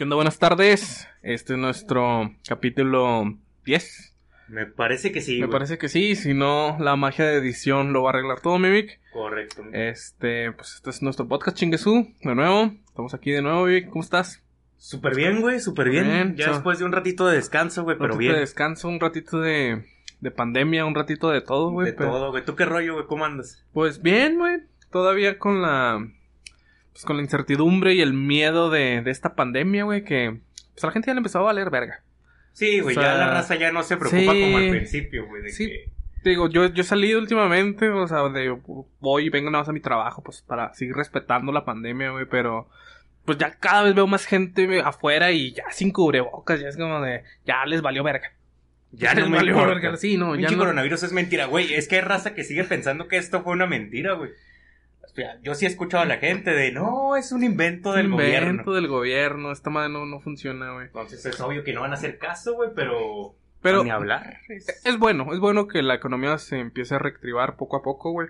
¿Qué onda? Buenas tardes. Este es nuestro capítulo 10. Me parece que sí. Me güey. parece que sí, si no, la magia de edición lo va a arreglar todo, Mimic. Correcto. Este, pues este es nuestro podcast Chinguesú, de nuevo. Estamos aquí de nuevo, Mimic. ¿Cómo estás? Súper bien, güey, súper bien. Bien, ya so- después de un ratito de descanso, güey, Un pero ratito bien. de descanso, un ratito de, de pandemia, un ratito de todo, güey. de pero- todo, güey. ¿Tú qué rollo, güey? ¿Cómo andas? Pues bien, güey. Todavía con la. Pues con la incertidumbre y el miedo de, de esta pandemia, güey, que. Pues a la gente ya le empezó a valer verga. Sí, güey, O sea, ya la raza ya no se preocupa sí. como al principio, güey, de Sí. que... Digo, yo, yo he salido últimamente, o sea, de voy y vengo nada más a mi trabajo, pues para seguir respetando la pandemia, güey, pero pues ya cada vez veo más gente afuera y ya sin cubrebocas, ya es como de, ya les valió verga. Ya les valió importa. verga, sí, no, ya no. coronavirus es mentira, güey. Es que hay raza que sigue pensando que esto fue una mentira, güey. O sea, Yo sí he escuchado a la gente de, no, es un invento del invento gobierno. del gobierno, esta madre no, no funciona, güey. Entonces es obvio que no van a hacer caso, güey, pero... Pero Ni hablar. es bueno, es bueno que la economía se empiece a reactivar poco a poco, güey.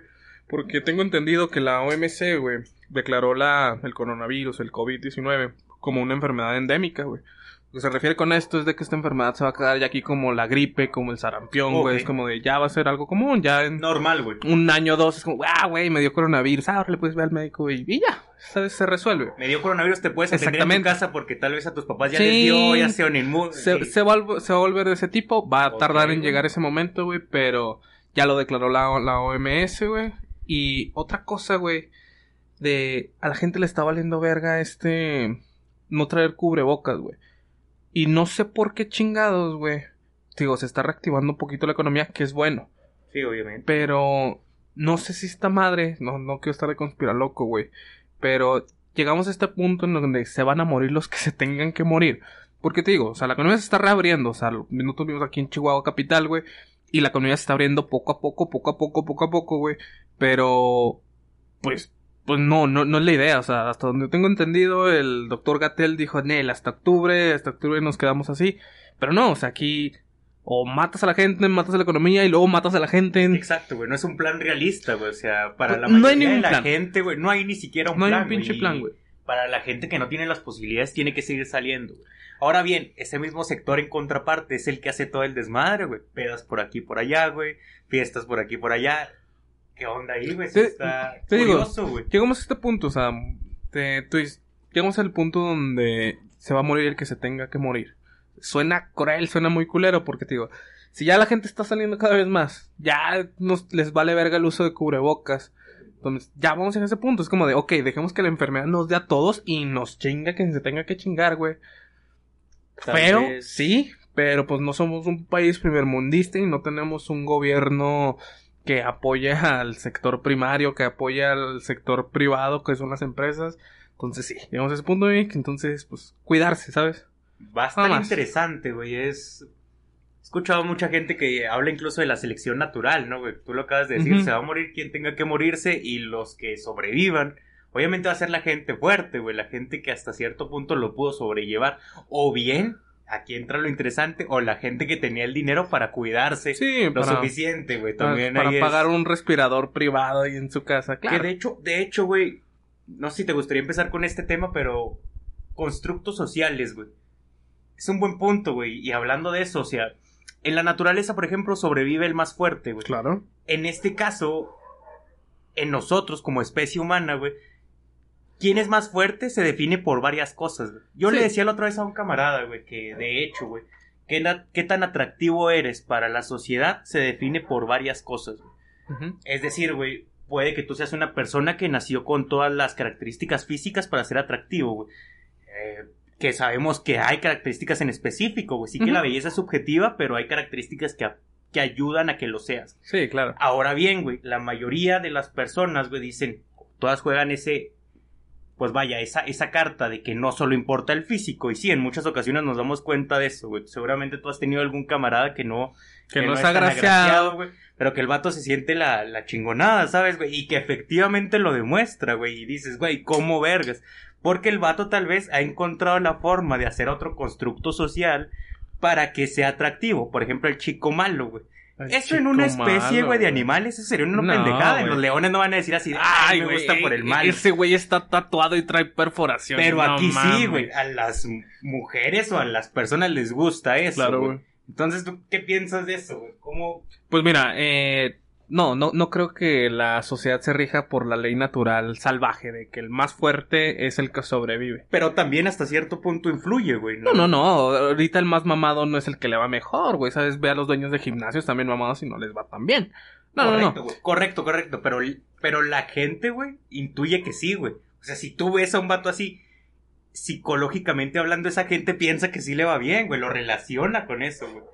Porque tengo entendido que la OMC, güey, declaró la, el coronavirus, el COVID-19, como una enfermedad endémica, güey. Lo que se refiere con esto es de que esta enfermedad se va a quedar ya aquí como la gripe, como el sarampión, güey. Es como de ya va a ser algo común, ya en Normal, güey. un año o dos es como, ah, güey, me dio coronavirus, ah, ahora le puedes ver al médico y, y ya, ¿sabes? Se resuelve. Me dio coronavirus, te puedes atender en tu casa porque tal vez a tus papás ya Sí. les dio, ya sean inmunes. Se, se, va, se va a volver de ese tipo. Va a tardar en llegar ese momento, güey. Pero ya lo declaró la, la OMS, güey. Y otra cosa, güey. De a la gente le está valiendo verga este. No traer cubrebocas, güey. Y no sé por qué chingados, güey. Digo, se está reactivando un poquito la economía, que es bueno. Sí, obviamente. Pero no sé si esta madre, no, no quiero estar de conspirar loco, güey. Pero llegamos a este punto en donde se van a morir los que se tengan que morir. Porque te digo, o sea, la economía se está reabriendo. O sea, nosotros vivimos aquí en Chihuahua capital, güey. Y la economía se está abriendo poco a poco, poco a poco, poco a poco, güey. Pero, pues, pues no, no, no es la idea. O sea, hasta donde tengo entendido, el doctor Gatel dijo, Nel, hasta octubre, hasta octubre nos quedamos así. Pero no, o sea, aquí o matas a la gente, matas a la economía y luego matas a la gente. Exacto, güey. No es un plan realista, güey. O sea, para la No hay mayoría ningún de la plan. gente, güey, no hay ni siquiera un no hay plan. un pinche plan, güey. Para la gente que no tiene las posibilidades, tiene que seguir saliendo. güey. Ahora bien, ese mismo sector en contraparte es el que hace todo el desmadre, güey. Pedas por aquí por allá, güey. Fiestas por aquí por allá. ¿Qué onda ahí, güey? Sí Te- está te digo, curioso, güey. Llegamos a este punto, o sea, te- tú dices, llegamos al punto donde se va a morir el que se tenga que morir. Suena cruel, suena muy culero, porque te digo, si ya la gente está saliendo cada vez más, ya nos, les vale verga el uso de cubrebocas. Entonces, ya vamos en ese punto. Es como de, ok, dejemos que la enfermedad nos dé a todos y nos chinga que se tenga que chingar, güey. Vez- sí, pero pues no somos un país primermundista y no tenemos un gobierno que apoye al sector primario, que apoye al sector privado, que son las empresas. Entonces sí, llegamos a ese punto, Vic, entonces pues cuidarse, ¿sabes? Va a estar Nada más. interesante, güey. Es. He escuchado mucha gente que habla incluso de la selección natural, ¿no, güey? Tú lo acabas de decir, se va a morir quien tenga que morirse y los que sobrevivan. Obviamente va a ser la gente fuerte, güey, la gente que hasta cierto punto lo pudo sobrellevar. O bien, aquí entra lo interesante, o la gente que tenía el dinero para cuidarse Sí, lo para, suficiente, güey. para, También para ahí es- pagar un respirador privado ahí en su casa, Que claro. de hecho, de hecho, güey, no sé si te gustaría empezar con este tema, pero constructos sociales, güey. Es un buen punto, güey. Y hablando de eso, o sea, en la naturaleza, por ejemplo, sobrevive el más fuerte, güey. Claro. En este caso, en nosotros como especie humana, güey, quién es más fuerte se define por varias cosas, güey. Yo Sí. le decía la otra vez a un camarada, güey, que de hecho, güey, qué, tan atractivo eres para la sociedad se define por varias cosas, güey. Es decir, güey, puede que tú seas una persona que nació con todas las características físicas para ser atractivo, güey. Eh, que sabemos que hay características en específico, güey. Sí que la belleza es subjetiva, pero hay características que, que ayudan a que lo seas. Sí, claro. Ahora bien, güey, la mayoría de las personas, güey, dicen, todas juegan ese, pues vaya, esa, esa carta de que no solo importa el físico. Y sí, en muchas ocasiones nos damos cuenta de eso, güey. Seguramente tú has tenido algun camarada que no, Que, no es tan agraciado. güey. Pero que el vato se siente la, la chingonada, ¿sabes, güey? Y que efectivamente lo demuestra, güey. Y dices, güey, ¿cómo vergas? Porque el vato tal vez ha encontrado la forma de hacer otro constructo social para que sea atractivo. Por ejemplo, el chico malo, güey. Eso en una especie, güey, de animales, eso sería una pendejada. Los leones no van a decir así, ay, me gusta por el mal. Ese güey está tatuado y trae perforación. Pero aquí sí, güey. A las mujeres o a las personas les gusta eso. Claro, güey. Entonces, ¿tú qué piensas de eso, güey? ¿Cómo...? Pues mira, eh, no, no, no creo que la sociedad se rija por la ley natural salvaje de que el más fuerte es el que sobrevive. Pero también hasta cierto punto influye, güey. ¿no? no, no, Ahorita el más mamado no es el que le va mejor, güey. ¿Sabes? Ve a los dueños de gimnasios también mamados y no les va tan bien. No, correcto, no, no. Correcto, correcto. Pero, pero la gente, güey, intuye que sí, güey. O sea, si tú ves a un vato así, psicológicamente hablando, esa gente piensa que sí le va bien, güey. Lo relaciona con eso, güey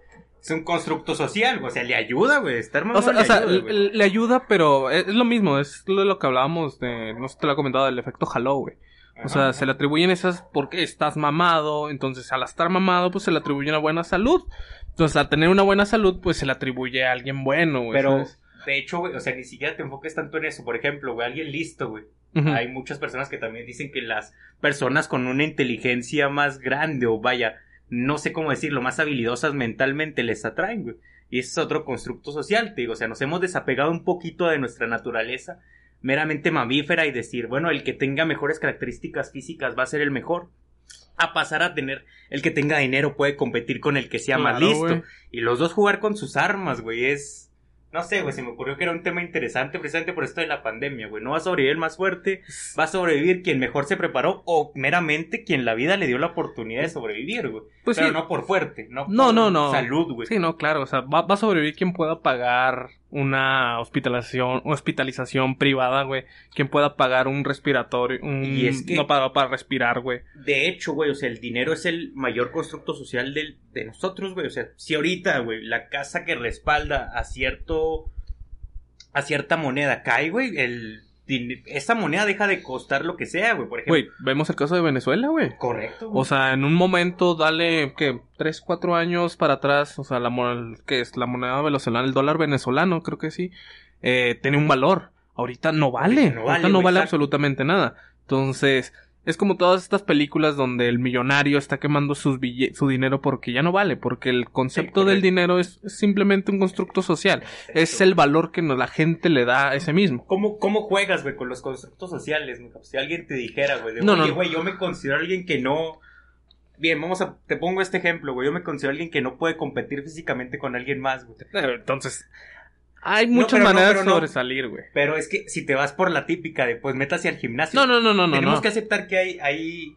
es un constructo social, o sea, le ayuda, güey, estar más O sea, le, ayuda, pero es, lo mismo, es lo, que hablábamos de, no sé te lo he comentado, del efecto Halo, güey. O sea, se le atribuyen esas porque estás mamado, entonces al estar mamado, pues se le atribuye una buena salud. Entonces, al tener una buena salud, pues se le atribuye a alguien bueno, güey. Pero, de hecho, güey, o sea, ni siquiera te enfoques tanto en eso. Por ejemplo, güey, alguien listo, güey. Hay muchas personas que también dicen que las personas con una inteligencia más grande o vaya, no sé cómo decirlo, más habilidosas mentalmente les atraen, güey. Y ese es otro constructo social, te digo, o sea, nos hemos desapegado un poquito de nuestra naturaleza meramente mamífera y decir, bueno, el que tenga mejores características físicas va a ser el mejor. A pasar a tener el que tenga dinero puede competir con el que sea más listo. Y los dos jugar con sus armas, güey, es no sé, güey, se me ocurrió que era un tema interesante precisamente por esto de la pandemia, güey. No va a sobrevivir el más fuerte, va a sobrevivir quien mejor se preparó o meramente quien la vida le dio la oportunidad de sobrevivir, güey. Pues Pero no por fuerte, no, no, por no, no. salud, güey. Sí, no, claro, o sea, va, va a sobrevivir quien pueda pagar una hospitalización, hospitalización privada, güey. Quien pueda pagar un respiratorio, un... Y es que... No para, para respirar, güey. De hecho, güey, o sea, el dinero es el mayor constructo social del, de nosotros, güey. O sea, si ahorita, güey, la casa que respalda a cierto... a cierta moneda cae, güey, el esa moneda deja de costar lo que sea, güey, por ejemplo. Güey, vemos el caso de Venezuela, güey. Correcto. O sea, en un momento, dale, ¿qué? Tres, cuatro años para atrás, o sea, la moneda, ¿qué es? La moneda venezolana, el dólar venezolano, creo que sí, eh, tiene un valor. Ahorita no vale. no vale Ahorita no vale absolutamente nada. Entonces, es como todas estas películas donde el millonario está quemando sus su dinero porque ya no vale, porque el concepto del dinero es, simplemente un constructo social. Es el valor que la gente le da a ese mismo. ¿Cómo, cómo juegas, güey, con los constructos sociales? Si alguien te dijera, güey, de, no, oye, güey, yo me considero alguien que no... Bien, vamos a... Te pongo este ejemplo, güey. Yo me considero alguien que no puede competir físicamente con alguien más, güey. Entonces, hay muchas maneras de sobresalir, güey. Pero es que si te vas por la típica de pues métase al gimnasio. No, no, no, no, Tenemos que aceptar que hay, hay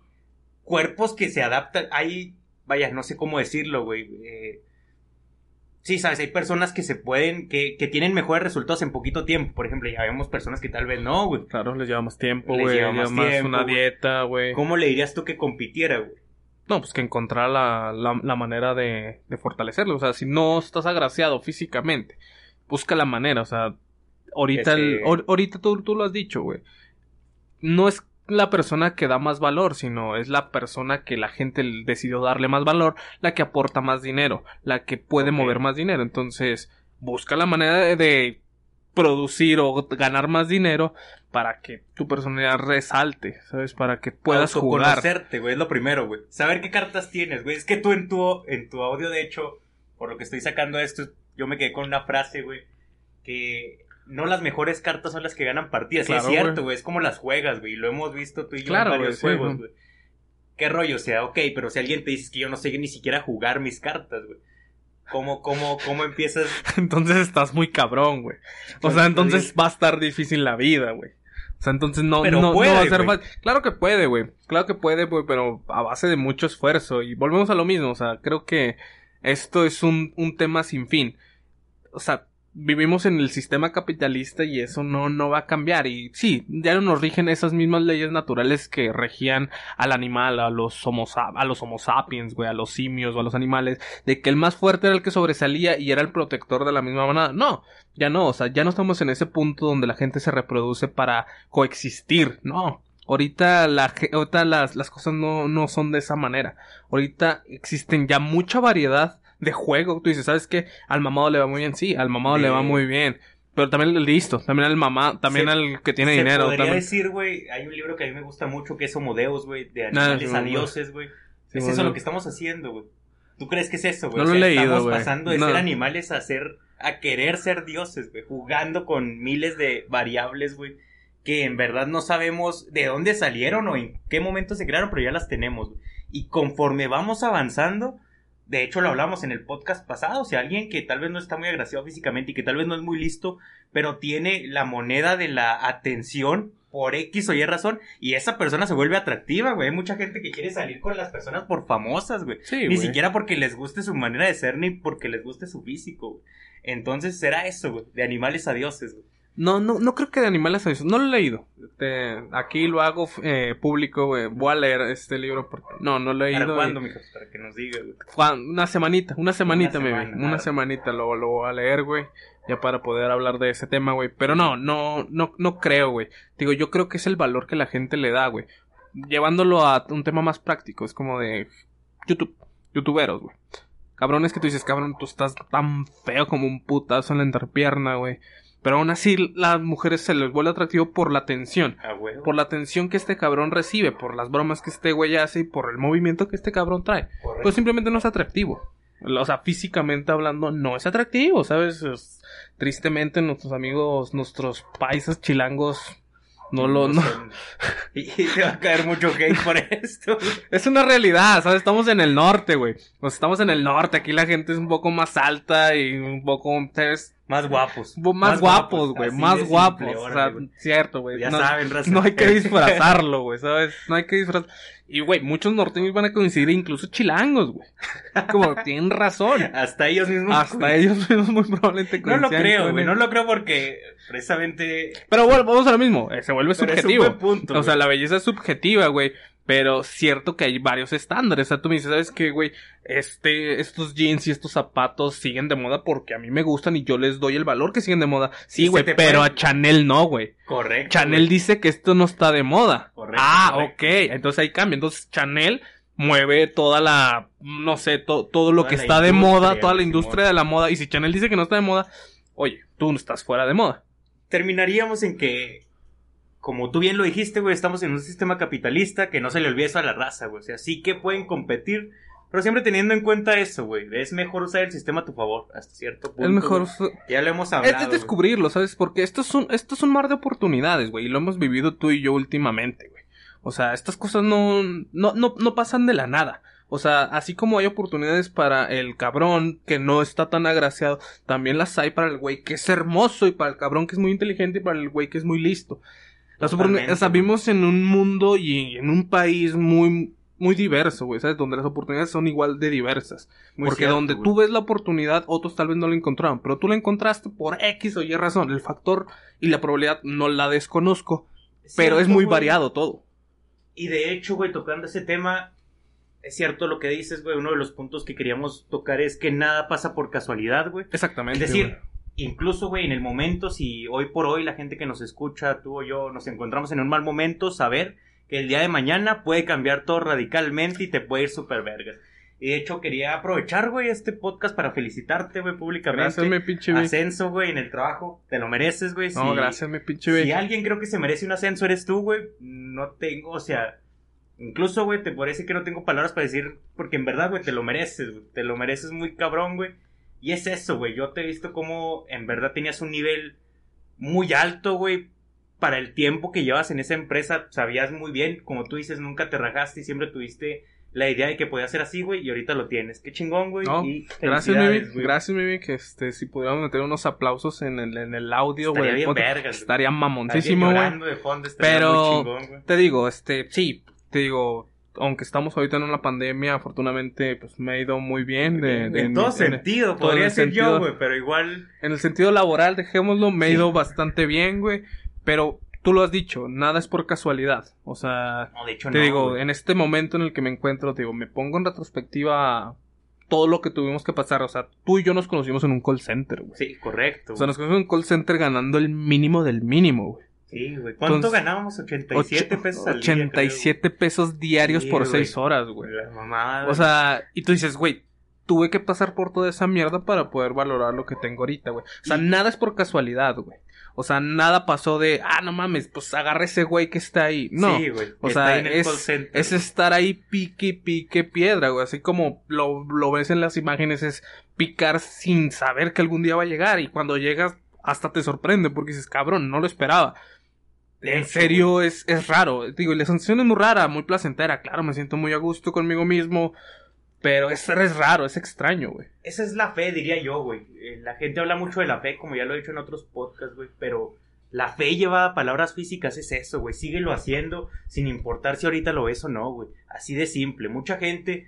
cuerpos que se adaptan. Hay, vaya, no sé cómo decirlo, güey. Eh, sí, sabes, hay personas que se pueden, que, que tienen mejores resultados en poquito tiempo. Por ejemplo, ya vemos personas que tal vez no, güey. Claro, les llevamos tiempo, güey. Les lleva más tiempo, una dieta, güey. ¿Cómo le dirías tú que compitiera, güey? No, pues que encontrar la, la, la manera de, de fortalecerlo. O sea, si no estás agraciado físicamente busca la manera, o sea, ahorita, ahorita tú, tú lo has dicho, güey. No es la persona que da más valor, sino es la persona que la gente decidió darle más valor, la que aporta más dinero, la que puede mover más dinero. Entonces, busca la manera de, producir o ganar más dinero para que tu personalidad resalte, ¿sabes? Para que puedas jugar. Conocerte, güey, es lo primero, güey. Saber qué cartas tienes, güey. Es que tú en tu, en tu audio, de hecho, por lo que estoy sacando esto, yo me quedé con una frase, güey, que no las mejores cartas son las que ganan partidas. es cierto, güey, es como las juegas, güey, lo hemos visto tú y yo en varios juegos, güey. ¿Qué rollo? O sea, ok, pero si alguien te dice que yo no sé ni siquiera jugar mis cartas, güey. ¿Cómo, cómo, cómo empiezas? entonces estás muy cabrón, güey. O sea, entonces va a estar difícil la vida, güey. O sea, entonces no, no, va a ser fácil. Claro que puede, güey. Claro que puede, güey, pero a base de mucho esfuerzo. Y volvemos a lo mismo. O sea, creo que esto es un, un tema sin fin. O sea, vivimos en el sistema capitalista y eso no, no va a cambiar. Y sí, ya no nos rigen esas mismas leyes naturales que regían al animal, a los homo, a los homo sapiens, güey, a los simios o a los animales, de que el más fuerte era el que sobresalía y era el protector de la misma manada. No, ya no, o sea, ya no estamos en ese punto donde la gente se reproduce para coexistir, no. Ahorita, la, ahorita las, las cosas no, no son de esa manera. Ahorita existen ya mucha variedad de juego. Tú dices, ¿sabes qué? Al mamado le va muy bien. Sí, al mamado le va muy bien. Pero también listo, también al mamá, también al que tiene dinero. Podría decir, güey, hay un libro que a mí me gusta mucho que es Homodeus, güey, de animales a dioses, güey. es eso lo que estamos haciendo, güey. ¿Tú crees que es eso, güey? No O lo he sea, leído, Estamos pasando de No. ser animales a ser, a querer ser dioses, güey. Jugando con miles de variables, güey. Que en verdad no sabemos de dónde salieron o en qué momento se crearon, pero ya las tenemos, güey. Y conforme vamos avanzando, de hecho lo hablamos en el podcast pasado, o sea, alguien que tal vez no está muy agraciado físicamente y que tal vez no es muy listo, pero tiene la moneda de la atención por X o Y razón, y esa persona se vuelve atractiva, güey. Hay mucha gente que quiere salir con las personas por famosas, güey. Sí, Ni güey. siquiera porque les guste su manera de ser, ni porque les guste su físico, güey. Entonces será eso, güey, de animales a dioses, güey. No, no, no creo que de animales dioses. No lo he leído. Este, aquí lo hago eh, público, güey. Voy a leer este libro porque no, no lo he ¿Para leído. cuándo? Para que nos digas, una semanita, una semanita, Una me semana, Una claro. semanita lo, lo voy a leer, güey. Ya para poder hablar de ese tema, güey. Pero no, no, no, no creo, güey. Digo, yo creo que es el valor que la gente le da, güey. Llevándolo a un tema más práctico. Es como de YouTube, youtuberos, güey. Cabrones que tú dices, cabrón, tú estás tan feo como un putazo en la entrepierna, güey. Pero aún así, las mujeres se les vuelve atractivo por la atención. A huevo. Por la atención que este cabrón recibe, por las bromas que este güey hace y por el movimiento que este cabrón trae. Correcto. Pues simplemente no es atractivo. O sea, físicamente hablando, no es atractivo, ¿sabes? Es- tristemente, nuestros amigos, nuestros paisas chilangos, no lo. No. Y te va a caer mucho hate por esto. Es una realidad, ¿sabes? Estamos en el norte, güey. Pues estamos en el norte, aquí la gente es un poco más alta y un poco, ¿sabes? Más guapos. Más, guapos, güey, más guapos. simple, o órale, sea, güey. cierto, güey. Ya no, saben, raza. no hay que disfrazarlo, güey, ¿sabes? No hay que disfrazar. Y, güey, muchos norteños van a coincidir, incluso chilangos, güey. Como, tienen razón. Hasta ellos mismos. Hasta ellos mismos muy probablemente No lo coincidan creo, güey. No lo creo porque precisamente. Pero bueno, vamos a lo mismo. eh, se vuelve Pero es un subjetivo. buen punto, o sea, la belleza es subjetiva, güey. Pero cierto que hay varios estándares. O sea, tú me dices, ¿sabes qué, güey? Este, estos jeans y estos zapatos siguen de moda porque a mí me gustan y yo les doy el valor que siguen de moda. Sí, güey, pero puede- a Chanel no, güey. Correcto. Chanel güey. dice que esto no está de moda. Correcto, ah, correcto. ok. Entonces ahí cambia. Entonces Chanel mueve toda la, no sé, to- todo lo Toda que está de moda, toda la industria de la moda. Y si Chanel dice que no está de moda, oye, tú no estás fuera de moda. Terminaríamos en que. Como tú bien lo dijiste, güey, estamos en un sistema capitalista que no se le olvide eso a la raza, güey. O sea, sí que pueden competir, pero siempre teniendo en cuenta eso, güey. Es mejor usar el sistema a tu favor, hasta cierto punto. es mejor... güey. Ya lo hemos hablado. es descubrirlo, ¿sabes? Porque esto es un, esto es un mar de oportunidades, güey. Y lo hemos vivido tú y yo últimamente, güey. O sea, estas cosas no, no, no, no pasan de la nada. O sea, así como hay oportunidades para el cabrón que no está tan agraciado, también las hay para el güey que es hermoso y para el cabrón que es muy inteligente y para el güey que es muy listo. Las oportunidades, o sea, vivimos en un mundo y en un país muy, muy diverso, güey, ¿sabes? Donde las oportunidades son igual de diversas. Muy Porque cierto, donde güey. tú ves la oportunidad, otros tal vez no la encontraron. Pero tú la encontraste por X o Y razón. El factor y la probabilidad no la desconozco. Pero es muy güey. variado todo. Y de hecho, güey, tocando ese tema, es cierto lo que dices, güey. Uno de los puntos que queríamos tocar es que nada pasa por casualidad, güey. Exactamente. Es decir, güey. Incluso, güey, en el momento, si hoy por hoy la gente que nos escucha, tú o yo, nos encontramos en un mal momento, saber que el día de mañana puede cambiar todo radicalmente y te puede ir súper vergas. Y de hecho, quería aprovechar, güey, este podcast para felicitarte, güey, públicamente. Gracias, mi pinche güey. Ascenso, güey, en el trabajo. Te lo mereces, güey. No, Si- gracias, mi pinche Si güey. alguien creo que se merece un ascenso eres tú, güey. No tengo, o sea, incluso, güey, te parece que no tengo palabras para decir, porque en verdad, güey, te lo mereces, güey. Te lo mereces muy cabrón, güey. Y es eso, güey. Yo te he visto como en verdad tenías un nivel muy alto, güey. Para el tiempo que llevas en esa empresa, sabías muy bien, como tú dices, nunca te rajaste y siempre tuviste la idea de que podía ser así, güey, y ahorita lo tienes. Qué chingón, güey. No, y Gracias, mi felicidades, güey. Gracias, mi que este, si pudiéramos meter unos aplausos en el, en el audio, Estaría güey. del bien podcast, vergas. Estaría Alguien mamoncísimo, güey. estaría Pero- muy chingón. Te digo, este, sí, te digo, aunque estamos ahorita en una pandemia, afortunadamente, pues me ha ido muy bien. De, en, de- en todo en- sentido, podría ser sentido. yo, güey, pero igual. En el sentido laboral, dejémoslo, me ha Sí. ido bastante bien, güey. Pero tú lo has dicho, nada es por casualidad. O sea, No, de hecho, te no. digo, güey. en este momento en el que me encuentro, te digo, me pongo en retrospectiva todo lo que tuvimos que pasar. O sea, tú y yo nos conocimos en un call center, güey. Sí, correcto. O sea, nos conocimos en un call center ganando el mínimo del mínimo, güey. Sí, güey. ¿Cuánto Entonces, ganábamos? 87 Ocho- pesos al día. 87 pesos diarios Sí, por güey. 6 horas, güey. La mamada. O sea, y tú dices, güey, tuve que pasar por toda esa mierda para poder valorar lo que tengo ahorita, güey. O sea, Y- nada es por casualidad, güey. O sea, nada pasó de, ah, no mames, pues agarra ese güey que está ahí. No. Sí, güey. O Está sea, ahí en el es, call center. es estar ahí pique, pique piedra, güey. Así como lo, lo ves en las imágenes, es picar sin saber que algún día va a llegar. Y cuando llegas, hasta te sorprende porque dices, cabrón, no lo esperaba. En hecho, serio, es, es raro. Digo, la sensación es muy rara, muy placentera. Claro, me siento muy a gusto conmigo mismo. Pero es, es raro, es extraño, güey. Esa es la fe, diría yo, güey. Eh, La gente habla mucho de la fe, como ya lo he dicho en otros podcasts, güey, pero la fe lleva a palabras físicas, es eso, güey. Síguelo haciendo sin importar si ahorita lo ves o no, güey. Así de simple. Mucha gente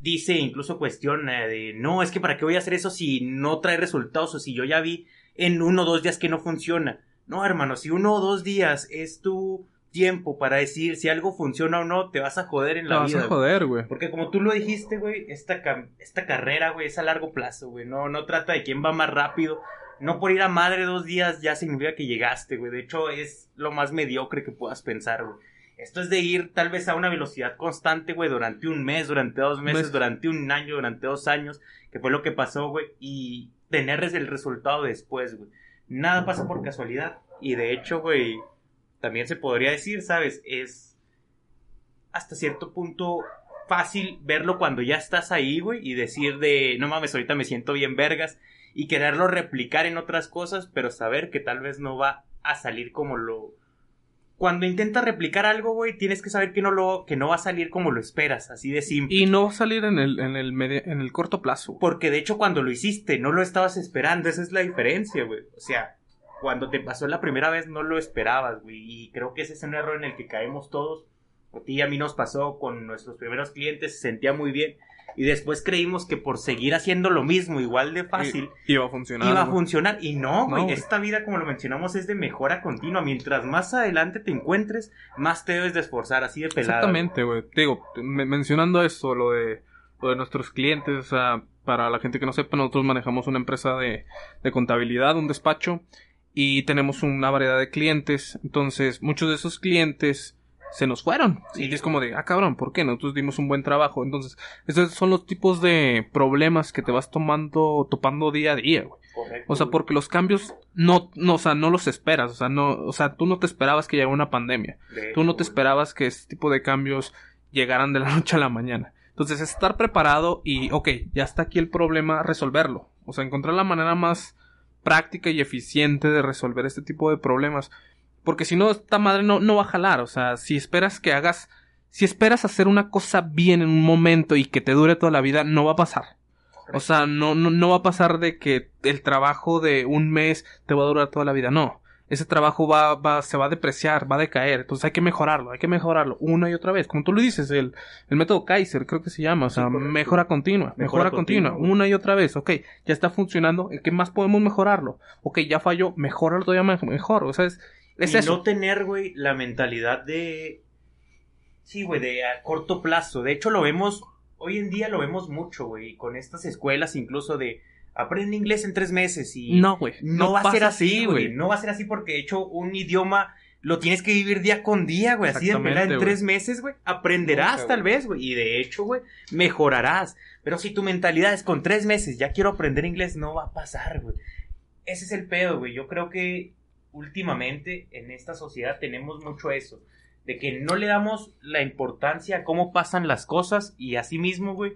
dice, incluso cuestiona de, no, es que para qué voy a hacer eso si no trae resultados o si yo ya vi en uno o dos días que no funciona. No, hermano, si uno o dos días es tu tiempo para decir si algo funciona o no, te vas a joder en Te la vas vida. a güey. joder, güey. Porque como tú lo dijiste, güey, esta, esta carrera, güey, es a largo plazo, güey. No, no trata de quién va más rápido. No por ir a madre dos días ya significa que llegaste, güey. De hecho, es lo más mediocre que puedas pensar, güey. Esto es de ir tal vez a una velocidad constante, güey, durante un mes, durante dos meses, Mes. durante un año, durante dos años, que fue lo que pasó, güey, y tener el resultado después, güey. Nada pasa por casualidad. Y de hecho, güey, también se podría decir, ¿sabes? Es hasta cierto punto fácil verlo cuando ya estás ahí, güey, y decir de, no mames, ahorita me siento bien vergas, y quererlo replicar en otras cosas, pero saber que tal vez no va a salir como lo... Cuando intentas replicar algo, güey, tienes que saber que no, lo, que no va a salir como lo esperas, así de simple. Y no va a salir en el, en el, media- en el corto plazo. güey. Porque de hecho cuando lo hiciste no lo estabas esperando, esa es la diferencia, güey. O sea, cuando te pasó la primera vez no lo esperabas, güey. Y creo que ese es un error en el que caemos todos. A ti y a mí nos pasó con nuestros primeros clientes, se sentía muy bien. Y después creímos que por seguir haciendo lo mismo, igual de fácil, Iba a funcionar. iba a funcionar. Y no, güey. No. Esta vida, como lo mencionamos, es de mejora continua. Mientras más adelante te encuentres, más te debes de esforzar, así de pelada. Exactamente, güey. Te Digo, me- mencionando eso, lo de, lo de nuestros clientes, o sea, para la gente que no sepa, nosotros manejamos una empresa de, de contabilidad, un despacho, y tenemos una variedad de clientes. Entonces, muchos de esos clientes se nos fueron. Sí. Y es como de, ah, cabrón, ¿por qué? Nosotros dimos un buen trabajo. Entonces, esos son los tipos de problemas que te vas tomando, topando día a día, güey. Correcto, O sea, porque los cambios no, no, o sea, no los esperas. O sea, no, o sea, tú no te esperabas que llegara una pandemia. De Tú no hecho, te esperabas que este tipo de cambios llegaran de la noche a la mañana. Entonces, estar preparado y, ok, ya está aquí el problema, resolverlo. O sea, encontrar la manera más práctica y eficiente de resolver este tipo de problemas. Porque si no, esta madre no, no va a jalar. O sea, si esperas que hagas, si esperas hacer una cosa bien en un momento y que te dure toda la vida, no va a pasar. O sea, no, no, no va a pasar de que el trabajo de un mes te va a durar toda la vida. No. Ese trabajo va, va, se va a depreciar, va a decaer. Entonces hay que mejorarlo, hay que mejorarlo una y otra vez. Como tú lo dices, el, el método Kaiser, creo que se llama. O sea, Sí, mejora continua, mejora, Mejora continua, continua. una y otra vez. Ok, ya está funcionando. ¿En qué más podemos mejorarlo? Ok, ya falló, mejorarlo todavía me- mejor. O sea, es, es y eso. no tener, güey, la mentalidad de. Sí, güey, de a corto plazo. De hecho, lo vemos. Hoy en día lo vemos mucho, güey. Con estas escuelas, incluso de. Aprende inglés en tres meses y. No, güey. No, va a ser así, güey. No va a ser así porque, de hecho, un idioma lo tienes que vivir día con día, güey. Así de pelada en tres meses, güey. Aprenderás Nunca, tal vez, güey. Y de hecho, güey, mejorarás. Pero si tu mentalidad es con tres meses, ya quiero aprender inglés, no va a pasar, güey. Ese es el pedo, güey. Yo creo que últimamente en esta sociedad tenemos mucho eso. De que no le damos la importancia a cómo pasan las cosas y así mismo, güey,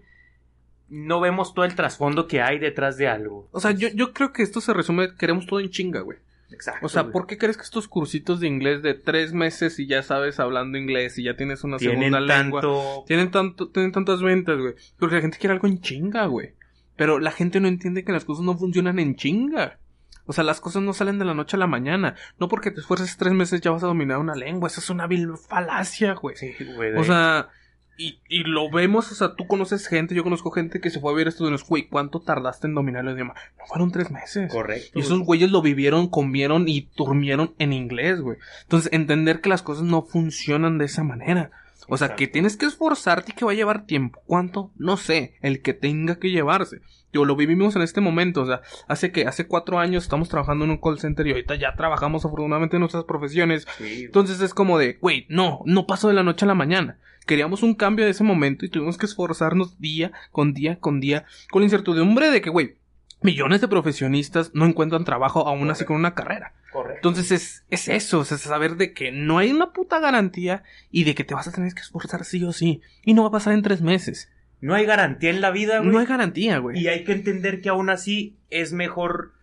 no vemos todo el trasfondo que hay detrás de algo. O sea, yo, yo creo que esto se resume, queremos todo en chinga, güey. Exacto. O sea, güey. ¿por qué crees que estos cursitos de inglés de tres meses y ya sabes hablando inglés y ya tienes una tienen segunda lengua? tanto Tienen tanto, tienen tantas ventas, güey. Porque la gente quiere algo en chinga, güey. Pero la gente no entiende que las cosas no funcionan en chinga. O sea, las cosas no salen de la noche a la mañana. No porque te esfuerces tres meses ya vas a dominar una lengua. Esa es una vil falacia, güey. Sí, güey, O sea, y, y lo vemos, o sea, tú conoces gente, yo conozco gente que se fue a vivir a Estados Unidos. Güey, ¿cuánto tardaste en dominar el idioma? No fueron tres meses. correcto. Y esos güeyes lo vivieron, comieron y durmieron en inglés, güey. Entonces, entender que las cosas no funcionan de esa manera. O sea, Exacto. que tienes que esforzarte y que va a llevar tiempo. ¿Cuánto? No sé. El que tenga que llevarse. Yo lo vivimos en este momento. O sea, hace que, hace cuatro años estamos trabajando en un call center y ahorita ya trabajamos afortunadamente en nuestras profesiones. Sí. Entonces es como de, güey, no, no pasó de la noche a la mañana. Queríamos un cambio de ese momento y tuvimos que esforzarnos día con día con día con la incertidumbre de que, güey, millones de profesionistas no encuentran trabajo aún así con una carrera. Correcto. Entonces es, es eso, es saber de que no hay una puta garantía y de que te vas a tener que esforzar sí o sí. Y no va a pasar en tres meses. No hay garantía en la vida, güey. No hay garantía, güey. Y hay que entender que aún así es mejor